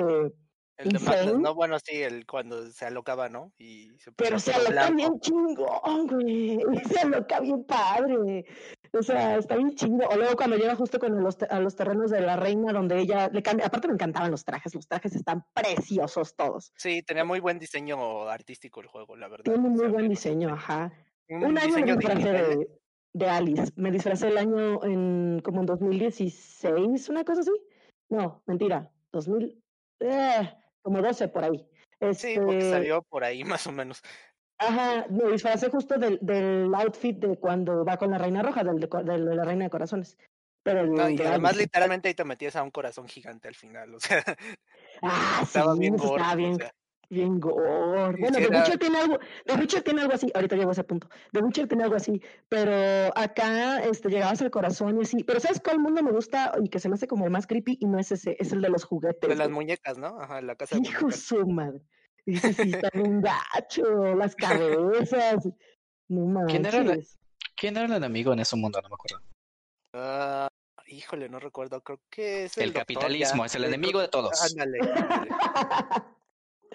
El de. Madness, no, bueno, sí, el cuando se alocaba, ¿no? Y se Pero se aloca bien chingón, güey. Se aloca bien padre. O sea, está bien chingo. O luego cuando llega justo con los, a los terrenos de la reina, donde ella le cambia. Aparte me encantaban los trajes. Los trajes están preciosos todos. Sí, tenía muy buen diseño artístico el juego, la verdad. Tiene o muy sea, buen diseño, ajá. Un, año me disfracé de, de, Alice. Me disfracé el año en como en 2016, una cosa así. No, mentira. 2000, eh, como 12 por ahí. Sí, porque este salió por ahí más o menos. Ajá, me disfracé justo del, del outfit de cuando va con la Reina Roja, del de, la Reina de Corazones. Pero y además literalmente ahí te metías a un corazón gigante al final, o sea. Ah, estaba bien Estaba bien, bien gore. Bueno, The Witcher tiene algo, The Witcher tiene algo así, ahorita llego a ese punto. The Witcher tiene algo así, pero acá este llegabas al corazón y así, pero ¿sabes cuál mundo me gusta y que se me hace como el más creepy y no es ese, es el de los juguetes? De las muñecas, ¿no? Ajá, la casa de Hijo su madre. Y sí, está un gacho, las cabezas. No manches. ¿Quién era, el, ¿Quién era el enemigo en ese mundo? No me acuerdo. Ah, híjole, no recuerdo. Creo que es el, capitalismo, es el enemigo de todos. Ándale.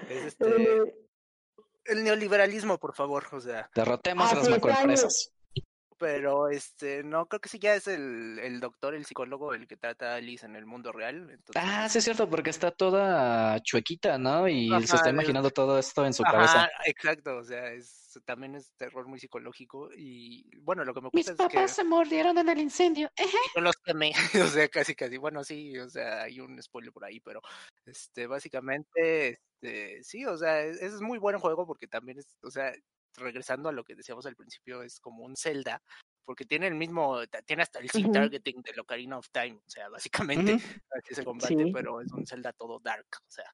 es este. El neoliberalismo, por favor, o sea. Derrotemos a las macroempresas pero este no creo que sí ya es el, el doctor, el psicólogo, el que trata a Alice en el mundo real. Ah, sí es cierto, porque está toda chuequita, ¿no? Y se está imaginando todo esto en su cabeza. Exacto, o sea, es, también es terror muy psicológico y bueno, lo que me gusta Mis es papás se mordieron en el incendio. Yo los quemé, o sea, casi casi, bueno, sí, o sea, hay un spoiler por ahí, pero este básicamente este sí, o sea, es, es muy buen juego porque también es, o sea, regresando a lo que decíamos al principio, es como un Zelda, porque tiene el mismo, tiene hasta el uh targeting de Ocarina of Time, o sea, básicamente así se combate, pero es un Zelda todo dark, o sea.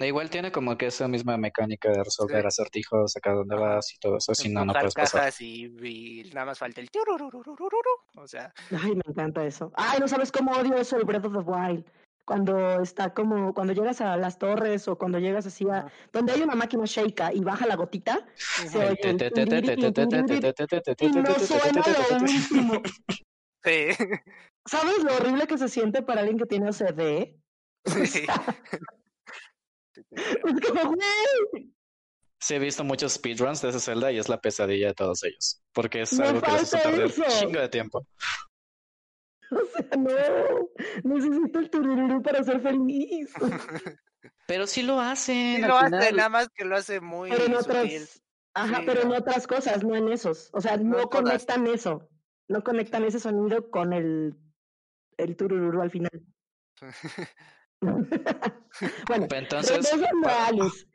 E igual tiene como que esa misma mecánica de resolver acertijos, acá donde vas y todo eso, si no, no puedes pasar. Y, y, nada más falta el o sea. Ay, me encanta eso. Ay, no sabes cómo odio eso el Breath of the Wild cuando está como, cuando llegas a las torres o cuando llegas así a, donde hay una máquina shake y baja la gotita, se oye y no suena lo. Sí. ¿Sabes lo horrible que se siente para alguien que tiene OCD? Sí. Es como, güey. Sí, he visto muchos speedruns de esa celda y es la pesadilla de todos ellos. Porque es algo que les hace perder un chingo de tiempo. O sea, no, necesito el tururú para ser feliz. Pero sí lo hacen. Sí lo hace, nada más que lo hace muy pero en otras, Ajá, pero en otras cosas, no en esos. O sea, no, conectan eso. No conectan ese sonido con el, el tururú al final. bueno, entonces,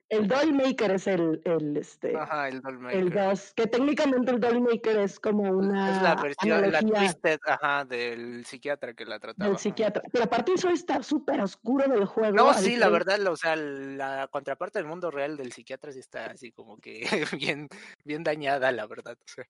el Dollmaker es el, el este. Ajá, el Dollmaker. El DOS, que técnicamente el Dollmaker es como una. Es la versión, la twisted, ajá, del psiquiatra que la trataba. Del psiquiatra. Pero aparte eso está súper oscuro del juego. No, sí, la verdad, o sea, la contraparte del mundo real del psiquiatra sí está así como que bien, bien dañada, la verdad. O sea.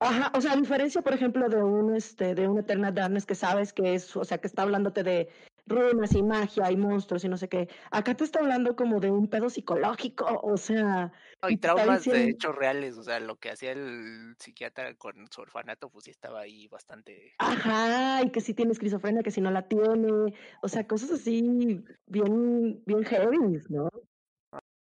Ajá, o sea, a diferencia, por ejemplo, de un este, de un Eternal Darkness que sabes que es, o sea, que está hablándote de runas y magia y monstruos y no sé qué. Acá te está hablando como de un pedo psicológico, o sea. y traumas de hechos reales, o sea, lo que hacía el psiquiatra con su orfanato, pues sí estaba ahí bastante. Ajá, y que sí tiene esquizofrenia, que si no la tiene, o sea, cosas así bien, bien heavy, ¿no?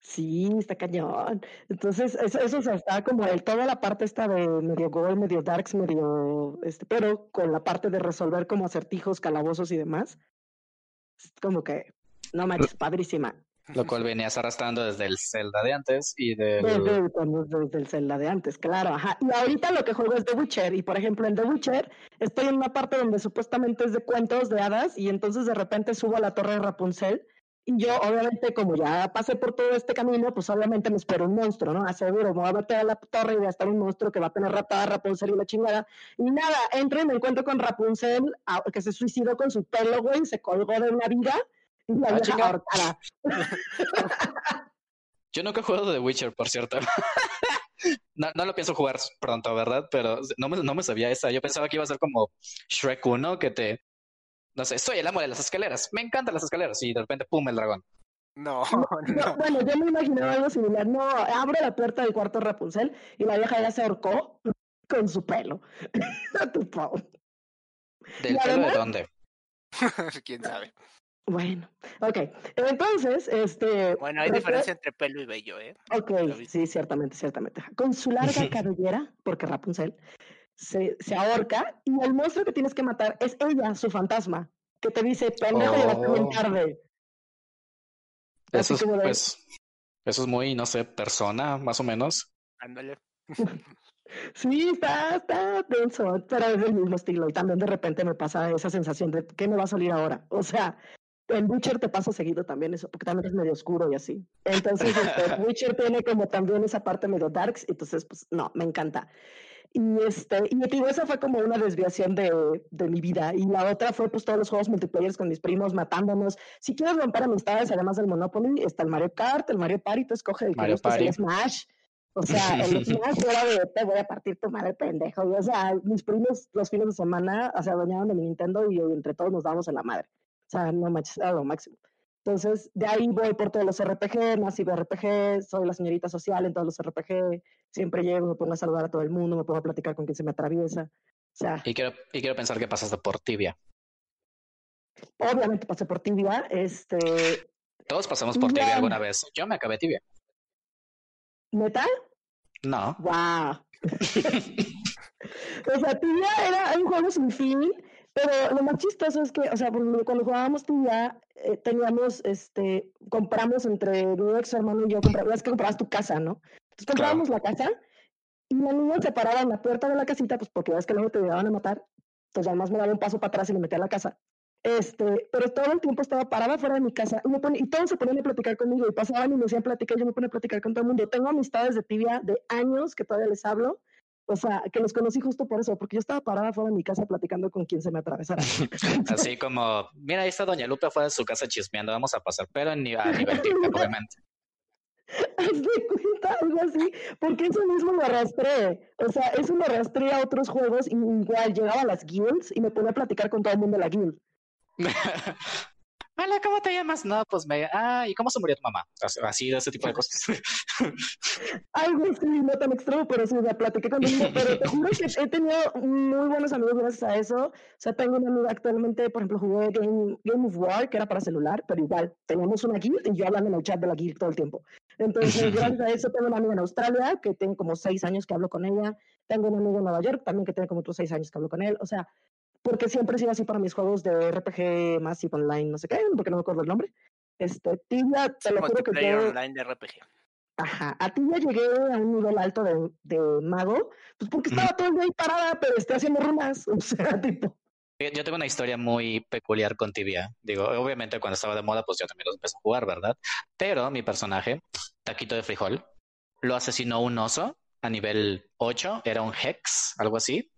Sí, está cañón. Entonces, eso, eso o sea, está como el, toda la parte está de medio gore, medio darks, medio, este, pero con la parte de resolver como acertijos, calabozos y demás como que, no manches, padrísima. Lo cual venías arrastrando desde el Zelda de antes y del... Desde, desde, el Zelda de antes, claro, ajá. Y ahorita lo que juego es The Witcher, y por ejemplo en The Witcher estoy en una parte donde supuestamente es de cuentos de hadas, y entonces de repente subo a la torre de Rapunzel, yo, obviamente, como ya pasé por todo este camino, pues obviamente me espero un monstruo, ¿no? Aseguro, me voy a meter a la torre y voy a estar un monstruo que va a tener rapada Rapunzel y la chingada. Y nada, entro y me encuentro con Rapunzel, que se suicidó con su pelo, güey, se colgó de una vida y la ah, Yo nunca he jugado de The Witcher, por cierto. no, no, lo pienso jugar pronto, ¿verdad? Pero no me, no me sabía esa. Yo pensaba que iba a ser como Shrek 1, que te no sé, soy el amo de las escaleras, me encantan las escaleras y de repente, ¡pum!, el dragón. No, no. Bueno, yo me imaginaba algo similar. No, abro la puerta del cuarto de Rapunzel y la vieja ya se ahorcó con su pelo. tu ¿Del pelo de dónde? ¿Quién sabe? Bueno, ok. Entonces, este. Bueno, hay diferencia entre pelo y vello, ¿eh? Ok, sí, ciertamente, ciertamente. Con su larga cabellera, porque Rapunzel, se, se, ahorca y el monstruo que tienes que matar es ella, su fantasma, que te dice, pendejo, llegaste bien oh. tarde. Eso es, pues, eso es muy, no sé, persona, más o menos. Ándale. Sí, está, está denso, pero es del mismo estilo. Y también de repente me pasa esa sensación de ¿qué me va a salir ahora? O sea, en Witcher te pasa seguido también eso, porque también es medio oscuro y así. Entonces, este, Witcher tiene como también esa parte medio darks, entonces, pues, no, me encanta. Y, este, y digo, esa fue como una desviación de, de, mi vida. Y la otra fue pues todos los juegos multiplayer con mis primos matándonos. Si quieres romper amistades, además del Monopoly, está el Mario Kart, el Mario Party, tú escoge el Mario que el Smash. O sea, el Smash era de te voy a partir tu madre pendejo. Y, o sea, mis primos los fines de semana se adueñaban de mi Nintendo y entre todos nos damos en la madre. O sea, no manches, era lo máximo. Entonces, de ahí voy por todos los RPG, nací de RPG, soy la señorita social en todos los RPG, siempre llego, me pongo a saludar a todo el mundo, me pongo a platicar con quien se me atraviesa. O sea, y quiero, y quiero pensar que pasaste por tibia. Obviamente pasé por tibia. Este, Todos pasamos por tibia alguna vez. Yo me acabé tibia. ¿Neta? No. ¡Wow! o sea, tibia era un juego sin fin pero lo más chistoso es que, o sea, cuando jugábamos tú ya, eh, teníamos, este, compramos entre mi ex hermano y yo, es que comprabas tu casa, ¿no? Entonces comprábamos la casa y la niña se paraba en la puerta de la casita, pues porque ves que luego te llegaban a matar, entonces además me daba un paso para atrás y me metía a la casa. Este, pero todo el tiempo estaba parada fuera de mi casa y, me y todos se ponían a platicar conmigo y pasaban y me hacían platicar, yo me ponía a platicar con todo el mundo. Tengo amistades de tibia de años que todavía les hablo o sea, que los conocí justo por eso, porque yo estaba parada fuera de mi casa platicando con quien se me atravesara. Así como, mira, ahí está Doña Lupe fuera de su casa chismeando, vamos a pasar, pero en, a nivel TikTok, obviamente. Haz de cuenta, algo así, porque eso mismo lo arrastré. O sea, eso lo arrastré a otros juegos y igual llegaba a las guilds y me ponía a platicar con todo el mundo de la guild. Hola, ¿cómo te llamas? No, pues me. Ah, ¿y cómo se murió tu mamá? Así, de ese tipo de cosas. Algo así, no tan extremo, pero sí, me platiqué con. Pero te juro que he tenido muy buenos amigos gracias a eso. O sea, tengo una amiga actualmente, por ejemplo, jugué Game, Game of War, que era para celular, pero igual, teníamos una guild y yo hablando en el chat de la guild todo el tiempo. Entonces, gracias a eso tengo una amiga en Australia, que tengo como seis años que hablo con ella. Tengo un amigo en Nueva York también que tiene como otros seis años que hablo con él. O sea, porque siempre he sido así para mis juegos de RPG Massive Online, no sé qué, porque no me acuerdo el nombre. Este, Tibia, te lo juro que yo... online de RPG. Ajá, a Tibia llegué a un nivel alto de, de mago, pues porque estaba todo el día ahí parada, pero estoy haciendo runas, o sea, tipo... Yo tengo una historia muy peculiar con Tibia. Digo, obviamente cuando estaba de moda, pues yo también los empecé a jugar, ¿verdad? Pero mi personaje, Taquito de Frijol, lo asesinó un oso a nivel 8, era un Hex, algo así.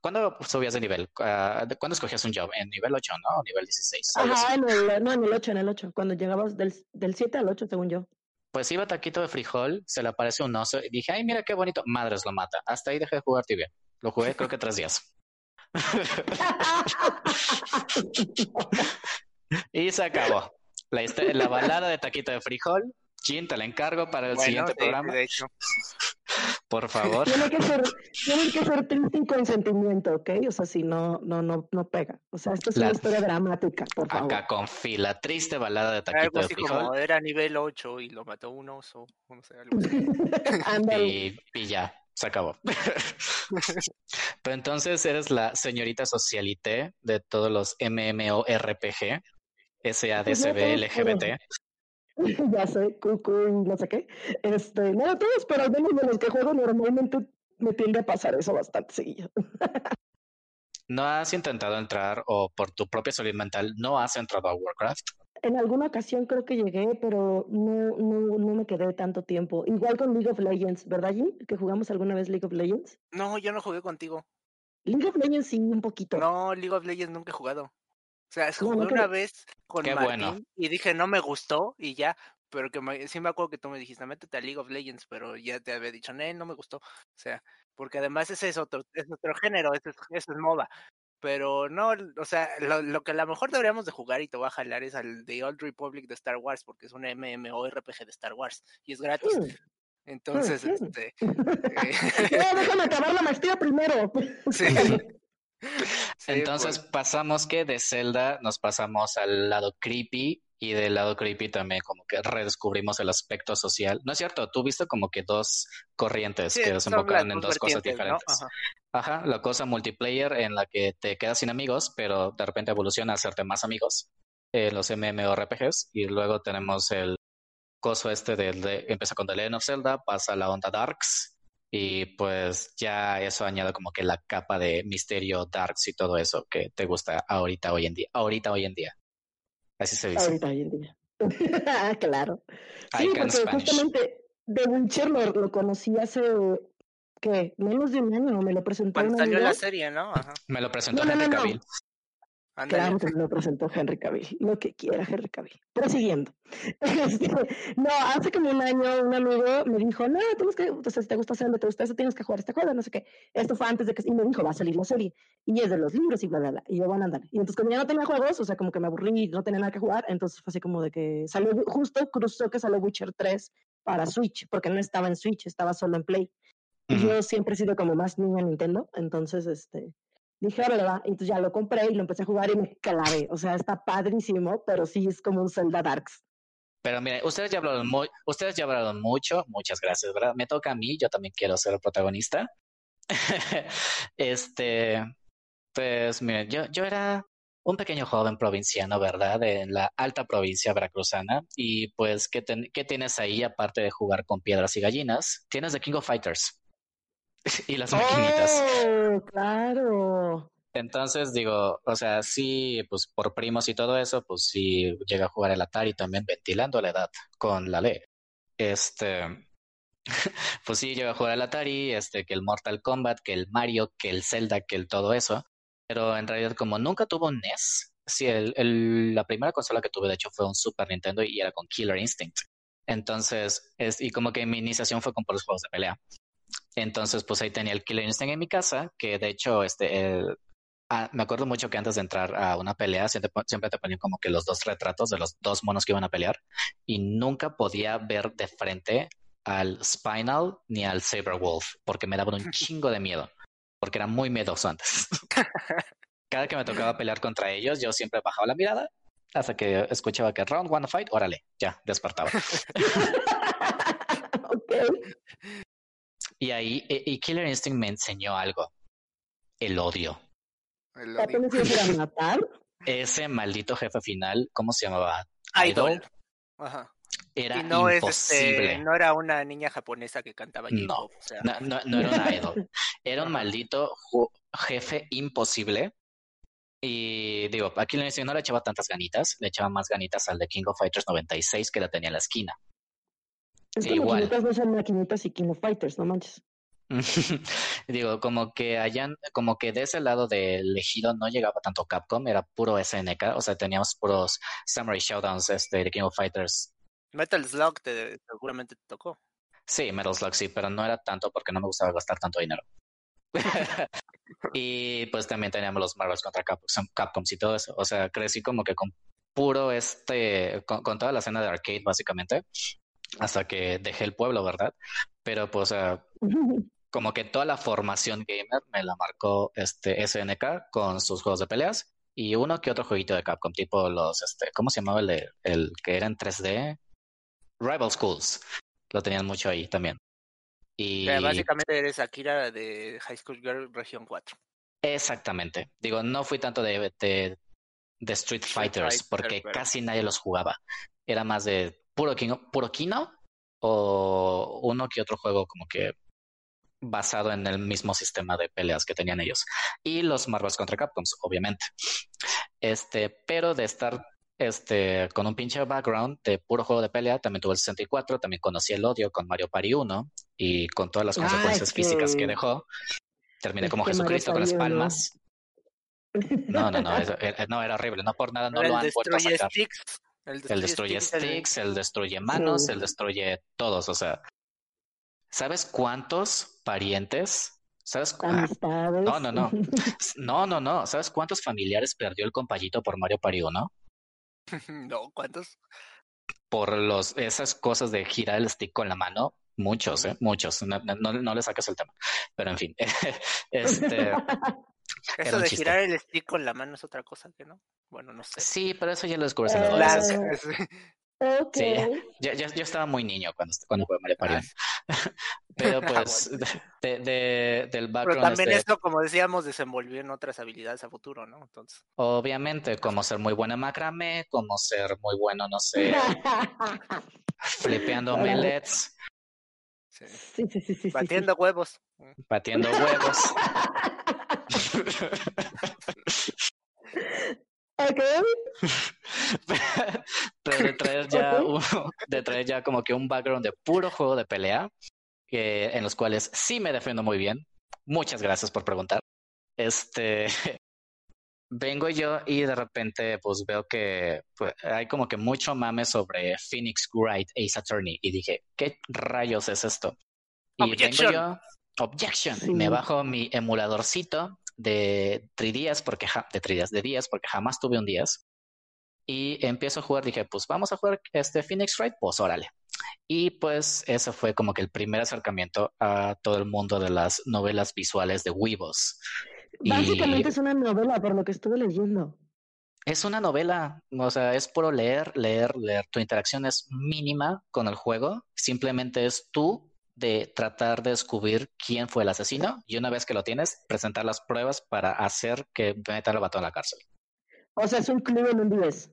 ¿Cuándo subías de nivel? Uh, ¿Cuándo escogías un job? ¿En nivel 8, no? ¿O nivel 16? Ajá, en el, no, en el 8, en el 8. Cuando llegabas del, del 7 al 8, según yo. Pues iba taquito de frijol, se le aparece un oso y dije, ay, mira qué bonito. Madres lo mata. Hasta ahí dejé de jugar tibia. Lo jugué creo que tres días. y se acabó. La, la balada de taquito de frijol. Jin, te la encargo para el siguiente programa. De hecho. Por favor. Tiene que ser, tiene que ser triste y con sentimiento, ¿ok? O sea, si no, no, no, no pega. O sea, esto es una historia dramática, por favor. Acá con fila, triste balada de taquito algo así de frijol. Como era nivel 8 y lo mató un oso, no sé, algo y, y ya, se acabó. Pero entonces eres la señorita socialité de todos los MMORPG, SADCB, LGBT. ya sé, cucu y no sé qué. Este, no de todos, pero al menos de los que juego normalmente me tiende a pasar eso bastante seguido. ¿No has intentado entrar o por tu propia salud mental no has entrado a Warcraft? En alguna ocasión creo que llegué, pero no, no, no me quedé tanto tiempo. Igual con League of Legends, ¿verdad, Jim? Que jugamos alguna vez League of Legends. No, yo no jugué contigo. League of Legends sí, un poquito. No, League of Legends nunca he jugado. O sea, jugué una vez con Martín y dije no me gustó y ya, pero que me, sí me acuerdo que tú me dijiste métete a League of Legends, pero ya te había dicho, no, no me gustó. O sea, porque además ese es otro, es otro género, ese es, es moda. Pero no, o sea, lo, lo, que a lo mejor deberíamos de jugar y te voy a jalar es al The Old Republic de Star Wars, porque es un MMORPG de Star Wars y es gratis. Mm. Entonces, mm, mm. este. Eh... déjame acabar la maestría primero. Sí. Entonces pues. pasamos que de Zelda nos pasamos al lado creepy y del lado creepy también como que redescubrimos el aspecto social. No es cierto, tú viste como que dos corrientes que desembocaron en dos cosas diferentes. Ajá. la cosa multiplayer en la que te quedas sin amigos, pero de repente evoluciona a hacerte más amigos en los MMORPGs y luego tenemos el coso este del de, empieza con The Legend of Zelda, pasa a la onda Darks Y pues ya eso añade como que la capa de misterio, darks y todo eso que te gusta ahorita hoy en día. Ahorita hoy en día. Así se dice. Ahorita hoy en día. claro. Sí, porque justamente The Witcher lo, lo conocí hace que menos de un año me lo presentó. Cuando salió la serie, ¿no? Ajá. Me lo presentó no, Henry Cavill. Claro que me lo presentó Henry Cavill, lo que quiera Henry Cavill. Prosiguiendo. Este, no, hace como un año un amigo me dijo, no, tienes que, entonces, si te gusta hacerlo, te gusta eso, tienes que jugar este juego, no sé qué. Esto fue antes de que, y me dijo, va a salir la serie. Y es de los libros y bla, bla, bla. Y yo, bueno, andar. Y entonces como ya no tenía juegos, o sea, como que me aburrí y no tenía nada que jugar, entonces fue así como de que salió, justo cruzó que salió Witcher 3 para Switch, porque no estaba en Switch, estaba solo en Play. Y yo siempre he sido como más niña en Nintendo, entonces, este, dije, y entonces ya lo compré y lo empecé a jugar y me clavé. O sea, está padrísimo, pero sí es como un Zelda Darks. Pero mire, ustedes ya hablaron ustedes ya hablaron mucho, muchas gracias, ¿verdad? Me toca a mí, yo también quiero ser el protagonista. este, pues miren, yo, yo era un pequeño joven provinciano, ¿verdad? En la alta provincia veracruzana. Y pues, ¿qué, ¿qué tienes ahí aparte de jugar con piedras y gallinas? Tienes The King of Fighters. y las maquinitas. Oh, claro. Entonces digo, o sea, sí, pues por primos y todo eso, pues sí llega a jugar el Atari también ventilando la edad con la ley. Este, pues sí llega a jugar el Atari, este, que el Mortal Kombat, que el Mario, que el Zelda, que el todo eso. Pero en realidad como nunca tuvo un NES, sí, el, el, la primera consola que tuve de hecho fue un Super Nintendo y era con Killer Instinct. Entonces, es, y como que mi iniciación fue con por los juegos de pelea. Entonces, pues ahí tenía el Killer Instinct en mi casa, que de hecho, este, ah, me acuerdo mucho que antes de entrar a una pelea, siempre, te ponían como que los dos retratos de los dos monos que iban a pelear, y nunca podía ver de frente al Spinal ni al Saberwolf, porque me daban un chingo de miedo, porque era muy miedoso antes. Cada que me tocaba pelear contra ellos, yo siempre bajaba la mirada hasta que escuchaba que round one fight, órale, ya, despertaba. Y ahí, e, y Killer Instinct me enseñó algo. El odio. El odio. matar? Ese maldito jefe final, ¿cómo se llamaba? Idol. Ajá. Era no imposible. Es no era una niña japonesa que cantaba no, o sea. no, no, no, era una idol. Era un maldito jefe imposible. Y digo, a Killer Instinct no le echaba tantas ganitas, le echaba más ganitas al de King of Fighters 96 que la tenía en la esquina. Es que Igual. maquinitas no son maquinitas y King of Fighters, no manches. Digo, como que hayan, como que de ese lado del ejido no llegaba tanto Capcom, era puro SNK, o sea, teníamos puros Samurai Showdowns este, de King of Fighters. Metal Slug te, seguramente te tocó. Sí, Metal Slug sí, pero no era tanto porque no me gustaba gastar tanto dinero. y pues también teníamos los Marvels contra Capcom, Capcom y todo eso. O sea, crecí como que con puro este, con, con toda la escena de arcade básicamente hasta que dejé el pueblo, ¿verdad? Pero pues como que toda la formación gamer me la marcó este SNK con sus juegos de peleas y uno que otro jueguito de Capcom, tipo los, este, ¿cómo se llamaba el, de, el que era en 3D? Rival Schools. Lo tenían mucho ahí también. Y básicamente eres Akira de High School Girl Región 4. Exactamente. Digo, no fui tanto de, de, de Street Fighters porque casi nadie los jugaba. Era más de puro Kino, puro Kino o uno que otro juego como que basado en el mismo sistema de peleas que tenían ellos. Y los Marvels contra Capcom, obviamente. Este, pero de estar este, con un pinche background de puro juego de pelea, también tuve el 64, también conocí el odio con Mario Party 1 y con todas las consecuencias físicas que dejó. Terminé como Jesucristo con las palmas. No, no, no, no, era horrible, no por nada no lo han vuelto a sacar. El destruye, sticks, el destruye manos, el destruye todos. O sea, ¿sabes cuántos parientes? ¿Sabes cuántos? no, no, no. No, no, no. ¿Sabes cuántos familiares perdió el compayito por Mario Party 1? no, ¿cuántos? Por los, esas cosas de girar el stick con la mano, muchos, ¿eh? Muchos. No, no, no le sacas el tema. Pero en fin, este, Eso de girar el stick con la mano es otra cosa que no. Bueno, no sé. Sí, pero eso ya lo descubres en la Sí, yo, yo, estaba muy niño cuando, cuando jugué Mario Party. Pero ah, pues, de, de, del background. Pero también esto, como decíamos, desenvolvió en otras habilidades a futuro, ¿no? Entonces. Obviamente, como ser muy buena macramé, como ser muy bueno, no sé, flipeando omelets. Sí, sí, sí, sí. Batiendo huevos. Batiendo huevos. Ok. Pero de traer ya un, de traer ya como que un background de puro juego de pelea, que, en los cuales sí me defiendo muy bien. Muchas gracias por preguntar. Este vengo yo y de repente pues veo que pues, hay como que mucho mame sobre Phoenix Wright Ace Attorney y dije, ¿qué rayos es esto? Y Objection. vengo yo, Objection, me bajo mi emuladorcito de 3DS porque de 3DS de días porque jamás tuve un 10 y empiezo a jugar, dije, pues vamos a jugar este Phoenix Wright, pues órale. Y pues ese fue como que el primer acercamiento a todo el mundo de las novelas visuales de Weebos. Básicamente es una novela, por lo que estuve leyendo. Es una novela, o sea, es puro leer, leer, leer. Tu interacción es mínima con el juego. Simplemente es tú de tratar de descubrir quién fue el asesino y una vez que lo tienes, presentar las pruebas para hacer que metan al vato en la cárcel. O sea, es un club en un 10.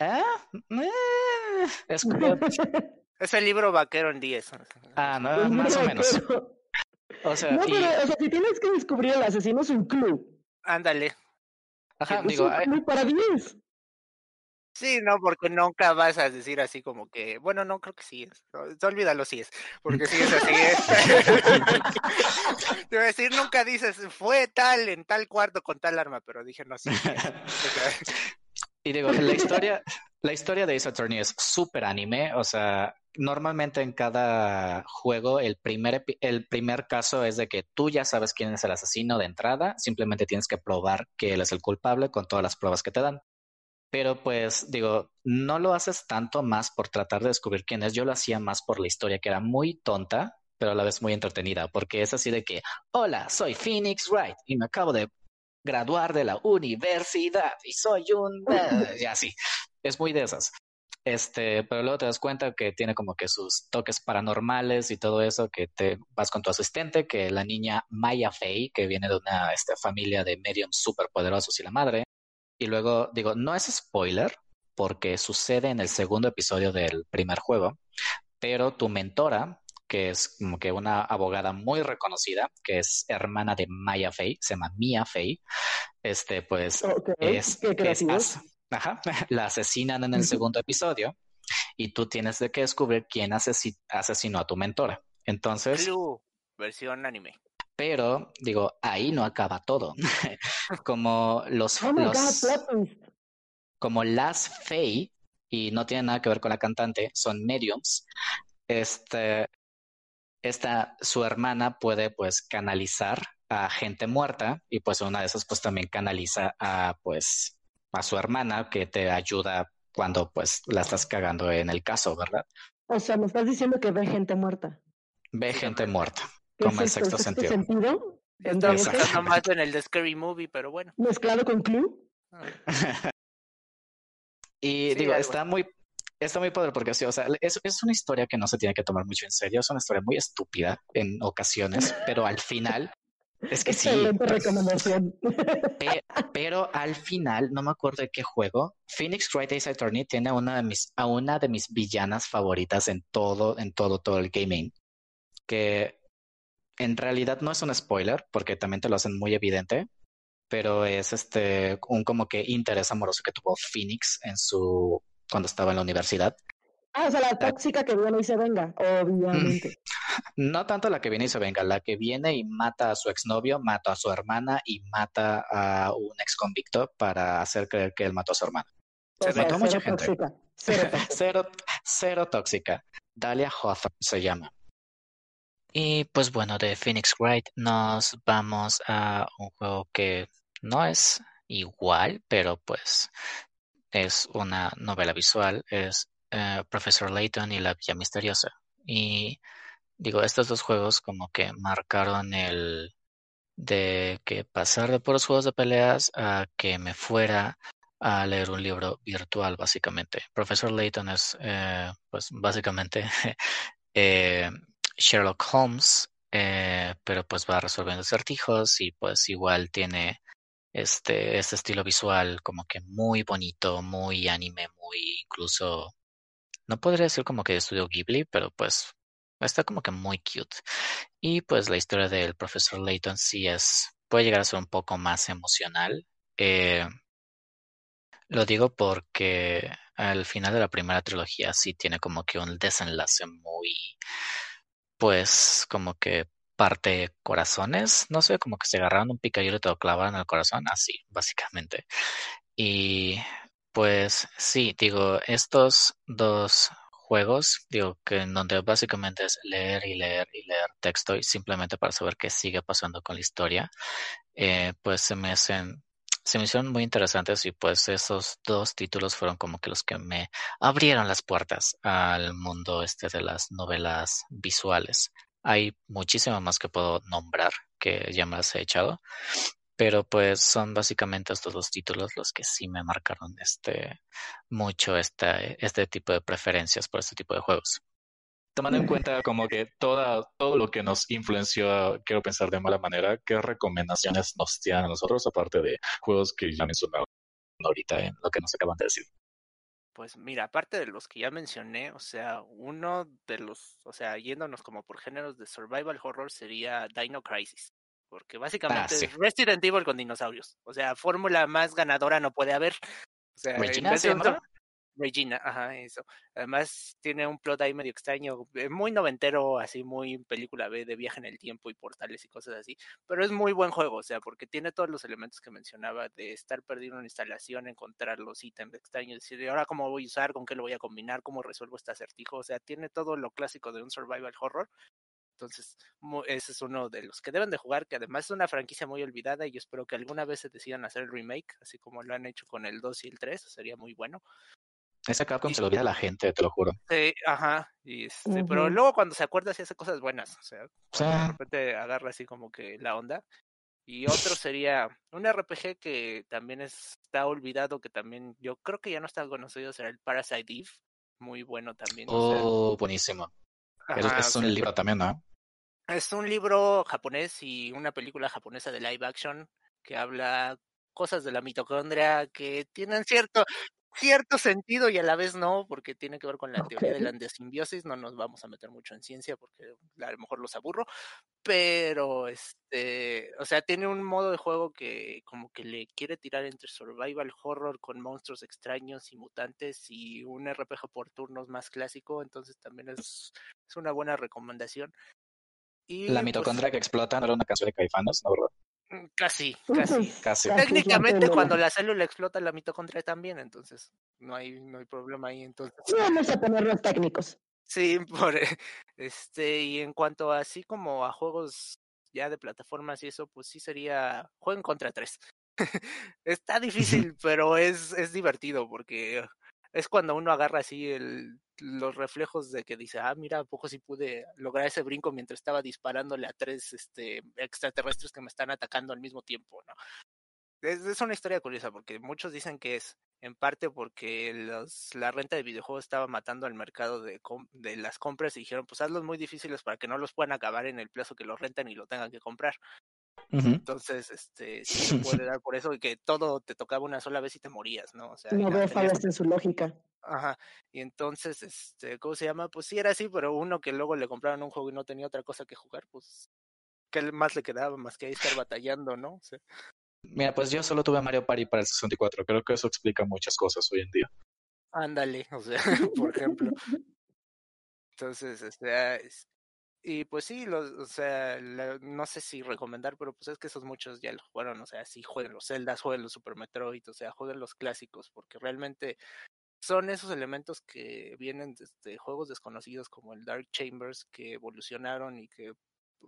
Ah, eh, es, es el libro vaquero en 10. Ah, no, más o menos. O sea, no, pero, o sea, si tienes que descubrir el asesino es un club. Ándale. Ajá, es digo, un club para 10. Sí, no, porque nunca vas a decir así como que, bueno, no creo que sí es. No, olvídalo si es, porque si es así es. Te voy a decir, nunca dices, fue tal en tal cuarto con tal arma, pero dije, no, sí. y digo, la historia, la historia de Ace Attorney es súper anime, o sea, normalmente en cada juego el primer, el primer caso es de que tú ya sabes quién es el asesino de entrada, simplemente tienes que probar que él es el culpable con todas las pruebas que te dan. Pero pues digo, no lo haces tanto más por tratar de descubrir quién es, yo lo hacía más por la historia que era muy tonta, pero a la vez muy entretenida, porque es así de que, hola, soy Phoenix Wright y me acabo de graduar de la universidad y soy un... y así, es muy de esas. Este, pero luego te das cuenta que tiene como que sus toques paranormales y todo eso, que te vas con tu asistente, que la niña Maya Fey, que viene de una este, familia de mediums súper poderosos y la madre. Y luego digo, no es spoiler, porque sucede en el segundo episodio del primer juego, pero tu mentora, que es como que una abogada muy reconocida, que es hermana de Maya Fey, se llama Mia Fey, este, pues okay. es, es Ajá, la asesinan en el segundo episodio y tú tienes de que descubrir quién asesi asesinó a tu mentora. Entonces... Clue, versión anime. Pero, digo, ahí no acaba todo. como los... Oh los God, como las Faye, y no tiene nada que ver con la cantante, son mediums. Este, esta, su hermana puede pues canalizar a gente muerta y pues una de esas pues también canaliza a pues a su hermana que te ayuda cuando pues la estás cagando en el caso, ¿verdad? O sea, me estás diciendo que ve gente muerta. Ve gente muerta, como el sexto sentido. ¿Es sentido? Buscando más en el de Scary Movie, pero bueno. mezclado con Clue. y Sí, digo, está muy, está muy padre porque sí, o sea, es, es una historia que no se tiene que tomar mucho en serio, es una historia muy estúpida en ocasiones, pero al final es que sí, Excelente recomendación. Pe- pero al final, no me acuerdo de qué juego, Phoenix Wright Ace Attorney tiene a una de mis, a una de mis villanas favoritas en todo, en todo, todo el gaming. Que en realidad no es un spoiler, porque también te lo hacen muy evidente, pero es este un como que interés amoroso que tuvo Phoenix en su cuando estaba en la universidad. Ah, o sea, la tóxica que viene y se venga, obviamente. No tanto la que viene y se venga, la que viene y mata a su exnovio, mata a su hermana y mata a un ex convicto para hacer creer que él mató a su hermana. O Se sea, mató a mucha gente. tóxica, cero tóxica. cero, cero tóxica. Dahlia Hawthorne se llama. Y pues bueno, de Phoenix Wright nos vamos a un juego que no es igual, pero pues es una novela visual, es eh, Professor Layton y la Villa Misteriosa. Y digo, estos dos juegos como que marcaron el de que pasar de puros juegos de peleas a que me fuera a leer un libro virtual, básicamente. Professor Layton es, eh, pues, básicamente eh, Sherlock Holmes, eh, pero pues va resolviendo acertijos y pues igual tiene este, este estilo visual como que muy bonito, muy anime, muy incluso, no podría decir como que estudio Ghibli, pero pues está como que muy cute. Y pues la historia del profesor Layton sí es, puede llegar a ser un poco más emocional. Eh, lo digo porque al final de la primera trilogía sí tiene como que un desenlace muy, pues como que parte corazones, no sé, como que se agarraron un picayero y te lo clavaron al corazón, así, básicamente. Y pues sí, digo, estos dos juegos, digo, que en donde básicamente es leer y leer y leer texto y simplemente para saber qué sigue pasando con la historia, eh, pues se me hacen se me hicieron muy interesantes y pues esos dos títulos fueron como que los que me abrieron las puertas al mundo este de las novelas visuales. Hay muchísimo más que puedo nombrar que ya me las he echado, pero pues son básicamente estos dos títulos los que sí me marcaron este mucho este, este tipo de preferencias por este tipo de juegos. Tomando en cuenta como que toda, todo lo que nos influenció, quiero pensar de mala manera, ¿qué recomendaciones nos tienen a nosotros aparte de juegos que ya mencionaron ahorita en lo que nos acaban de decir? Pues mira, aparte de los que ya mencioné, o sea, uno de los, o sea, yéndonos como por géneros de survival horror sería Dino Crisis, porque básicamente sí. es Resident Evil con dinosaurios, o sea, fórmula más ganadora no puede haber. O sea, en ¿Regina vez de un? Regina, ajá, eso. Además tiene un plot ahí medio extraño, eh, muy noventero, así muy película B de viaje en el tiempo y portales y cosas así, pero es muy buen juego, o sea, porque tiene todos los elementos que mencionaba de estar perdido en una instalación, encontrar los ítems extraños, decir, "¿Y ahora cómo voy a usar, con qué lo voy a combinar, cómo resuelvo este acertijo, o sea, tiene todo lo clásico de un survival horror. Entonces, ese es uno de los que deben de jugar, que además es una franquicia muy olvidada y yo espero que alguna vez se decidan hacer el remake, así como lo han hecho con el 2 y el 3, sería muy bueno. Esa Capcom Y- se lo olvida a la gente, te lo juro. Sí, ajá, y este, pero luego cuando se acuerda sí hace cosas buenas, o sea, de repente agarra así como que la onda. Y otro sería un RPG que también está olvidado, que también yo creo que ya no está conocido, será el Parasite Eve, muy bueno también. o sea, Oh, buenísimo. Ajá, es o un libro también, ¿no? es un libro japonés y una película japonesa de live action que habla cosas de la mitocondria que tienen cierto cierto sentido y a la vez no, porque tiene que ver con la teoría de la endosimbiosis, no nos vamos a meter mucho en ciencia porque a lo mejor los aburro, pero este, o sea, tiene un modo de juego que como que le quiere tirar entre survival horror con monstruos extraños y mutantes y un RPG por turnos más clásico, entonces también es, es una buena recomendación. Y La pues, mitocondria que explota no era una canción de Caifanes, ¿no? Mm, Casi, casi. Casi. Técnicamente cuando la célula explota la mitocondria también, entonces no hay no hay problema ahí, entonces Sí, vamos a ponerlos técnicos. sí, por este y en cuanto a así como a juegos ya de plataformas y eso, pues sí sería jueguen contra tres. Está difícil, pero es es divertido porque es cuando uno agarra así el los reflejos de que dice, ah, mira, a poco sí pude lograr ese brinco mientras estaba disparándole a tres este, extraterrestres que me están atacando al mismo tiempo, ¿no? Es, es una historia curiosa porque muchos dicen que es en parte porque la renta de videojuegos estaba matando al mercado de, de las compras y dijeron, pues hazlos muy difíciles para que no los puedan acabar en el plazo que los rentan y lo tengan que comprar. Entonces, este, sí se puede dar por eso y que todo te tocaba una sola vez y te morías, ¿no? O sea, No veo fallas en su lógica. Ajá, y entonces, este, ¿cómo se llama? Pues sí era así, pero uno que luego le compraron un juego y no tenía otra cosa que jugar, pues, ¿qué más le quedaba? Más que ahí estar batallando, ¿no? O sea, Mira, pues yo solo tuve Mario Party para el 64. Creo que eso explica muchas cosas hoy en día. ándale, o sea, por ejemplo. Entonces, este, es- y pues sí, los, o sea, la- no sé si recomendar, pero pues es que esos muchos ya lo jugaron, o sea, sí jueguen los Zeldas, jueguen los Super Metroid, o sea, jueguen los clásicos, porque realmente son esos elementos que vienen desde juegos desconocidos como el Dark Chambers que evolucionaron y que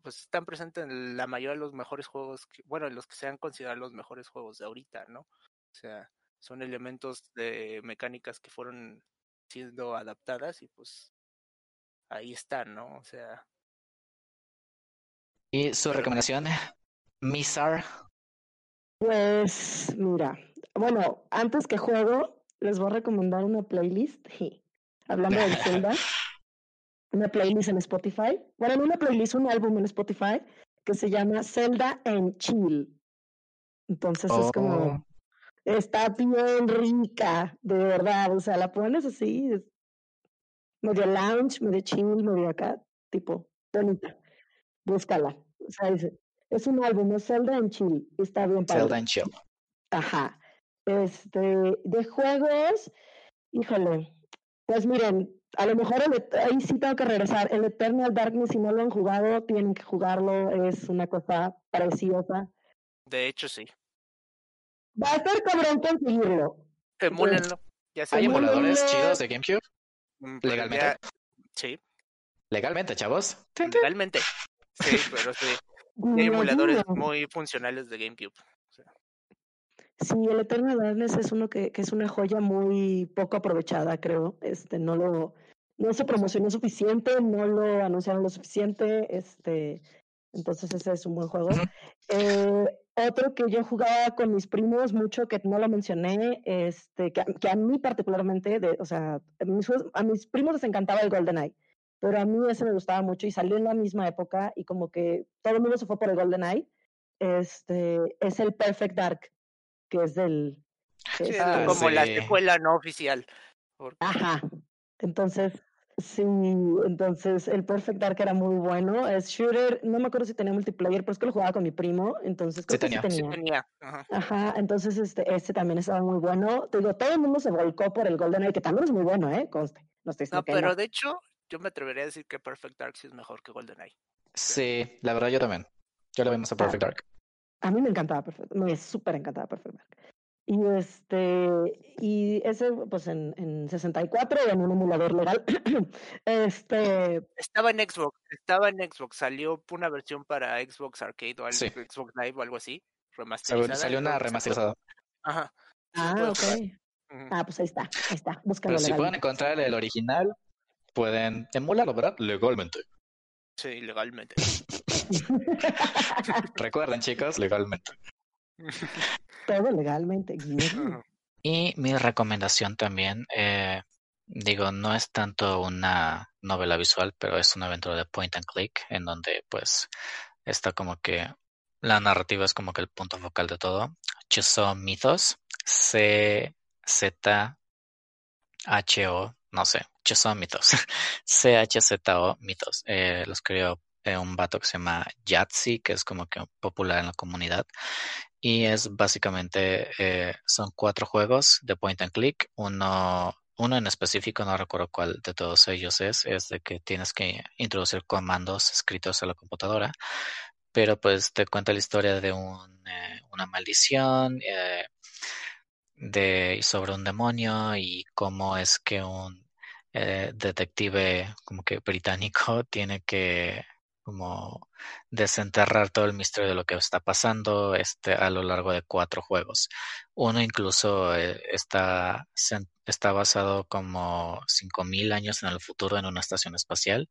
pues están presentes en la mayoría de los mejores juegos, que, bueno, en los que se han considerado los mejores juegos de ahorita, ¿no? O sea, son elementos de mecánicas que fueron siendo adaptadas y pues ahí están, ¿no? O sea, ¿Y su recomendación? Mizar. Pues mira, bueno, antes que juego, les voy a recomendar una playlist. Hablando del Zelda, una playlist en Spotify. Bueno, no una playlist, un álbum en Spotify que se llama Zelda en Chill. Entonces es como, Oh, está bien rica, de verdad. O sea, la pones así, es medio lounge, medio chill, medio acá. tipo, bonita. Búscala. O sea, es, es un álbum, es Zelda en Chill. Está bien padre. Zelda en Chill. Ajá. Este, de juegos, híjole, pues miren, a lo mejor el, ahí sí tengo que regresar. El Eternal Darkness, si no lo han jugado, tienen que jugarlo. Es una cosa preciosa. De hecho, sí. Va a ser cabrón conseguirlo. Emúlenlo. Ya ¿Hay emuladores chidos de GameCube? Mm, pues legalmente? ya- Sí, Legalmente, chavos. legalmente. Sí, pero sí. y Hay emuladores muy funcionales de GameCube. Sí, el Eternal Darkness es uno que, que es una joya muy poco aprovechada, creo. Este, no lo, no se promocionó suficiente, no lo anunciaron lo suficiente, este, entonces ese es un buen juego. Eh, otro que yo jugaba con mis primos mucho, que no lo mencioné, este, que, a- que a mí particularmente, de, o sea, a mis, juegos- a mis primos les encantaba el GoldenEye, pero a mí ese me gustaba mucho y salió en la misma época y como que todo el mundo se fue por el GoldenEye. Este, es el Perfect Dark que es del... sí, Ah, como la secuela no oficial. Porque Ajá. Entonces, sí, entonces el Perfect Dark era muy bueno. Es shooter, no me acuerdo si tenía multiplayer, pero es que lo jugaba con mi primo, entonces creo que sí tenía. sí tenía. tenía. Ajá. Ajá, entonces este, este también estaba muy bueno. Te digo, todo el mundo se volcó por el GoldenEye, que también es muy bueno, ¿eh? Conste. No estoy No, pero de hecho, yo me atrevería a decir que Perfect Dark sí es mejor que GoldenEye. Sí, la verdad yo también. Yo le vemos a Perfect Dark. A mí me encantaba Perfect, me súper encantaba Perfect Dark. Y este, y ese, pues en, en 64, en un emulador legal, este, Estaba en Xbox, estaba en Xbox, salió una versión para Xbox Arcade o algo, Sí. Xbox Live o algo así, Salió, remasterizada. salió una remasterizada. Ajá. ah, ok. Ah, pues ahí está, ahí está, búscalo Pero si pueden encontrar el original, pueden emularlo, ¿verdad? Legalmente. Sí, legalmente. Recuerden, chicos, legalmente. Todo legalmente. Y mi recomendación también, eh, digo, no es tanto una novela visual, pero es una aventura de point and click, en donde pues está como que la narrativa es como que el punto focal de todo. Chuzo Mythos, C Z H O, no sé, Chuzo Mythos, C H Z O Mythos. Eh, lo escribió eh, un vato que se llama Yahtzee, que es como que popular en la comunidad. Y es básicamente, eh, son cuatro juegos de point and click. Uno, uno en específico, no recuerdo cuál de todos ellos es, es de que tienes que introducir comandos escritos a la computadora. Pero pues te cuenta la historia de un, una maldición, de sobre un demonio y cómo es que un eh, detective como que británico tiene que como desenterrar todo el misterio de lo que está pasando este a lo largo de cuatro juegos. Uno incluso eh, está está basado como 5000 años en el futuro en una estación espacial,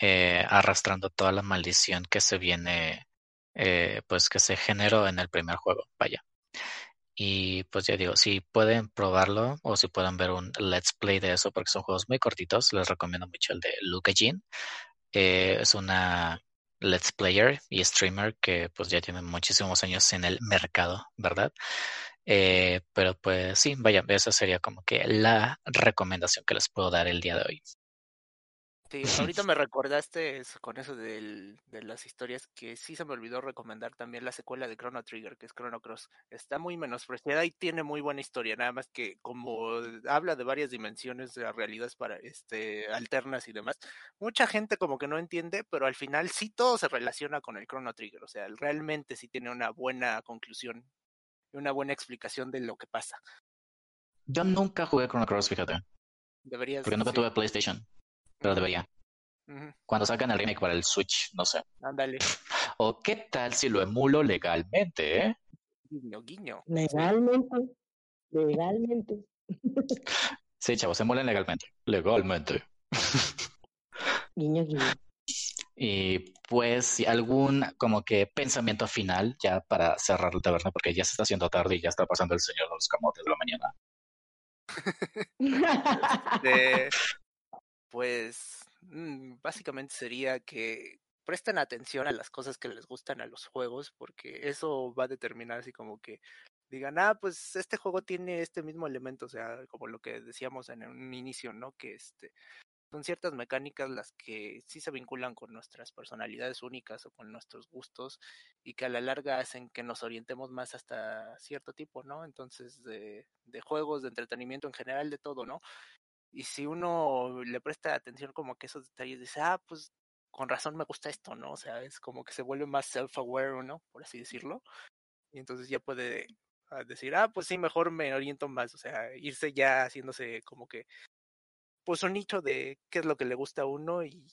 eh, arrastrando toda la maldición que se viene eh, pues que se generó en el primer juego, vaya. Y pues ya digo, si pueden probarlo o si pueden ver un let's play de eso, porque son juegos muy cortitos, les recomiendo mucho el de Luca Jean. Eh, es una let's player y streamer que pues ya tiene muchísimos años en el mercado, ¿verdad? Eh, pero pues sí, vaya, esa sería como que la recomendación que les puedo dar el día de hoy. Sí, ahorita me recordaste eso- con eso del, de las historias que sí se me olvidó recomendar también la secuela de Chrono Trigger, que es Chrono Cross. Está muy menospreciada y tiene muy buena historia, nada más que como habla de varias dimensiones de realidades para este alternas y demás, mucha gente como que no entiende, pero al final sí todo se relaciona con el Chrono Trigger, o sea, realmente sí tiene una buena conclusión y una buena explicación de lo que pasa. Yo nunca jugué Chrono Cross, fíjate, Deberías porque nunca sí. tuve PlayStation, pero debería. Cuando sacan el remake para el Switch, no sé. Ándale, O qué tal si lo emulo legalmente, ¿eh? guiño, guiño. Legalmente. Legalmente. Sí, chavos, emulen legalmente. Legalmente. Guiño, guiño. Y pues algún como que pensamiento final ya para cerrar la taberna porque ya se está haciendo tarde y ya está pasando el señor de los camotes de la mañana. Este, pues mm, básicamente sería que presten atención a las cosas que les gustan a los juegos, porque eso va a determinar así como que digan, ah, pues este juego tiene este mismo elemento, o sea, como lo que decíamos en un inicio, ¿no? Que este son ciertas mecánicas las que sí se vinculan con nuestras personalidades únicas o con nuestros gustos y que a la larga hacen que nos orientemos más hasta cierto tipo, ¿no? Entonces, de, de juegos, de entretenimiento en general, de todo, ¿no? Y si uno le presta atención como que esos detalles, dice, ah, pues con razón me gusta esto, ¿no? O sea, es como que se vuelve más self-aware, ¿no? Por así decirlo. Y entonces ya puede ah, decir, ah, pues sí, mejor me oriento más, o sea, irse ya haciéndose como que, pues un nicho de qué es lo que le gusta a uno y,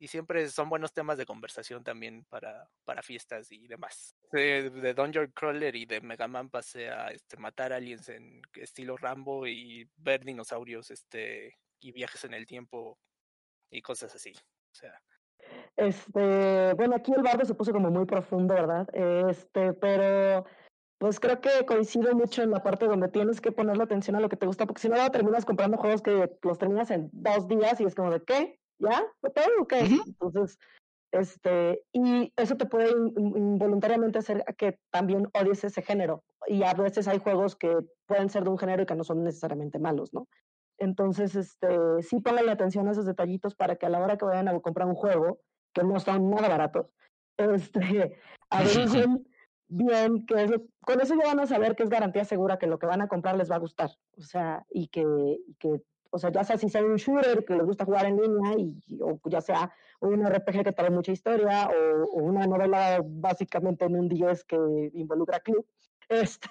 y siempre son buenos temas de conversación también para, para fiestas y demás. De, de Dungeon Crawler y de Mega Man pasé a este, matar aliens en estilo Rambo y ver dinosaurios este, y viajes en el tiempo y cosas así. O sea, este, bueno, aquí el bardo se puso como muy profundo, ¿verdad? Este, pero pues creo que coincido mucho en la parte donde tienes que ponerle atención a lo que te gusta, porque si no terminas comprando juegos que los terminas en dos días y es como de ¿qué? ¿Ya? ¿Fue todo o qué? Entonces, este, y eso te puede involuntariamente hacer que también odies ese género. Y a veces hay juegos que pueden ser de un género y que no son necesariamente malos, ¿no? Entonces, este, sí la atención a esos detallitos para que a la hora que vayan a comprar un juego, que no son nada baratos, este, averigüen bien qué es lo, con eso ya van a saber que es garantía segura que lo que van a comprar les va a gustar, o sea, y que, y que o sea, ya sea si sea un shooter que les gusta jugar en línea, y, o ya sea un RPG que trae mucha historia, o, o una novela básicamente en un 10 que involucra club, este,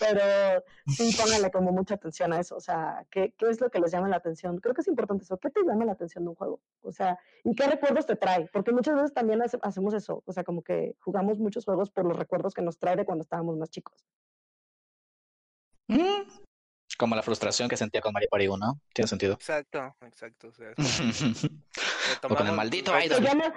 pero sí, pónganle como mucha atención a eso. O sea, ¿qué, ¿qué es lo que les llama la atención? Creo que es importante eso. ¿Qué te llama la atención de un juego? O sea, ¿y qué recuerdos te trae? Porque muchas veces también hacemos eso. O sea, como que jugamos muchos juegos por los recuerdos que nos trae de cuando estábamos más chicos. Mm, como la frustración que sentía con Mario Party 1, tiene sentido. Exacto, exacto. O, sea, o con el maldito idol. Se llama,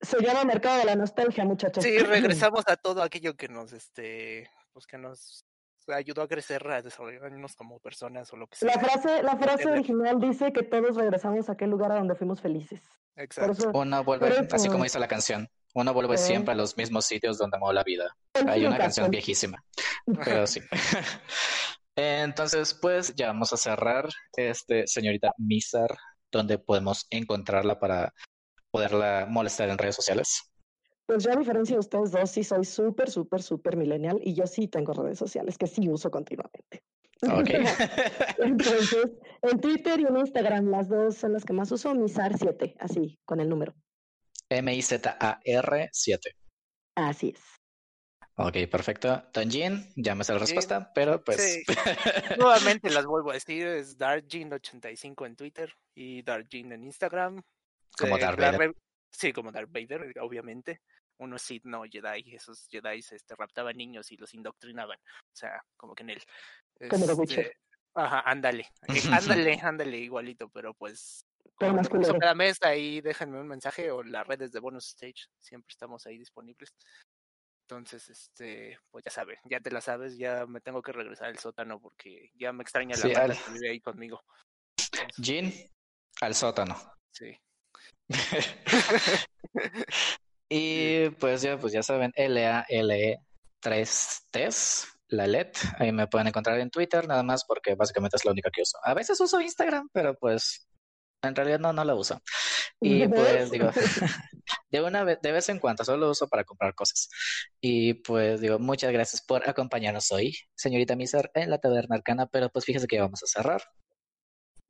se llama mercado de la nostalgia, muchachos. Sí, regresamos a todo aquello que nos, este, pues que nos ayudó a crecer, a desarrollarnos como personas o lo que sea. La frase, la frase original dice que todos regresamos a aquel lugar a donde fuimos felices. Exacto. Uno vuelve, así como dice la canción, uno vuelve siempre a los mismos sitios donde amó la vida. Hay una canción viejísima, pero sí. Entonces, pues ya vamos a cerrar, este, señorita Mizar, donde podemos encontrarla para poderla molestar en redes sociales. Pues yo a diferencia de ustedes dos, sí soy súper, súper, súper millennial y yo sí tengo redes sociales que sí uso continuamente. Ok. Entonces, en Twitter y en Instagram, las dos son las que más uso, Mizar7, así, con el número. M-I-Z-A-R 7. Así es. Ok, perfecto. Tonjin, ya me sé la respuesta, pero pues. Sí. Nuevamente las vuelvo a decir: es DarkJin85 en Twitter y DarkJin en Instagram. Como Darth Vader. Sí, como Darth Vader, obviamente. Uno Sith, no Jedi. Esos Jedi este, raptaban niños y los indoctrinaban. O sea, como que en él. Este, ajá, ándale. Eh, ándale, ándale, igualito, pero pues. Pero más cada mes ahí déjenme un mensaje o las redes de Bonus Stage. Siempre estamos ahí disponibles. Entonces, este, pues ya sabes, ya te la sabes, ya me tengo que regresar al sótano porque ya me extraña la sí, que vive ahí conmigo. Jean, al sótano. Sí. y pues ya, pues ya saben, L-A-L-E 3 Ts, la LED. Ahí me pueden encontrar en Twitter, nada más porque básicamente es la única que uso. A veces uso Instagram, pero pues en realidad no, no la uso. Y pues digo, de una vez, de vez en cuando, solo lo uso para comprar cosas. Y pues digo, muchas gracias por acompañarnos hoy, señorita Miser, en la taberna arcana, pero pues fíjese que vamos a cerrar.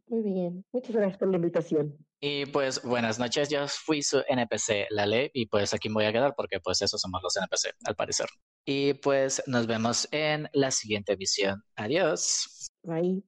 Muy bien, muchas gracias por la invitación. Y pues buenas noches, yo fui su NPC Lale y pues aquí me voy a quedar porque pues esos somos los NPC al parecer. Y pues nos vemos en la siguiente emisión. Adiós. Bye.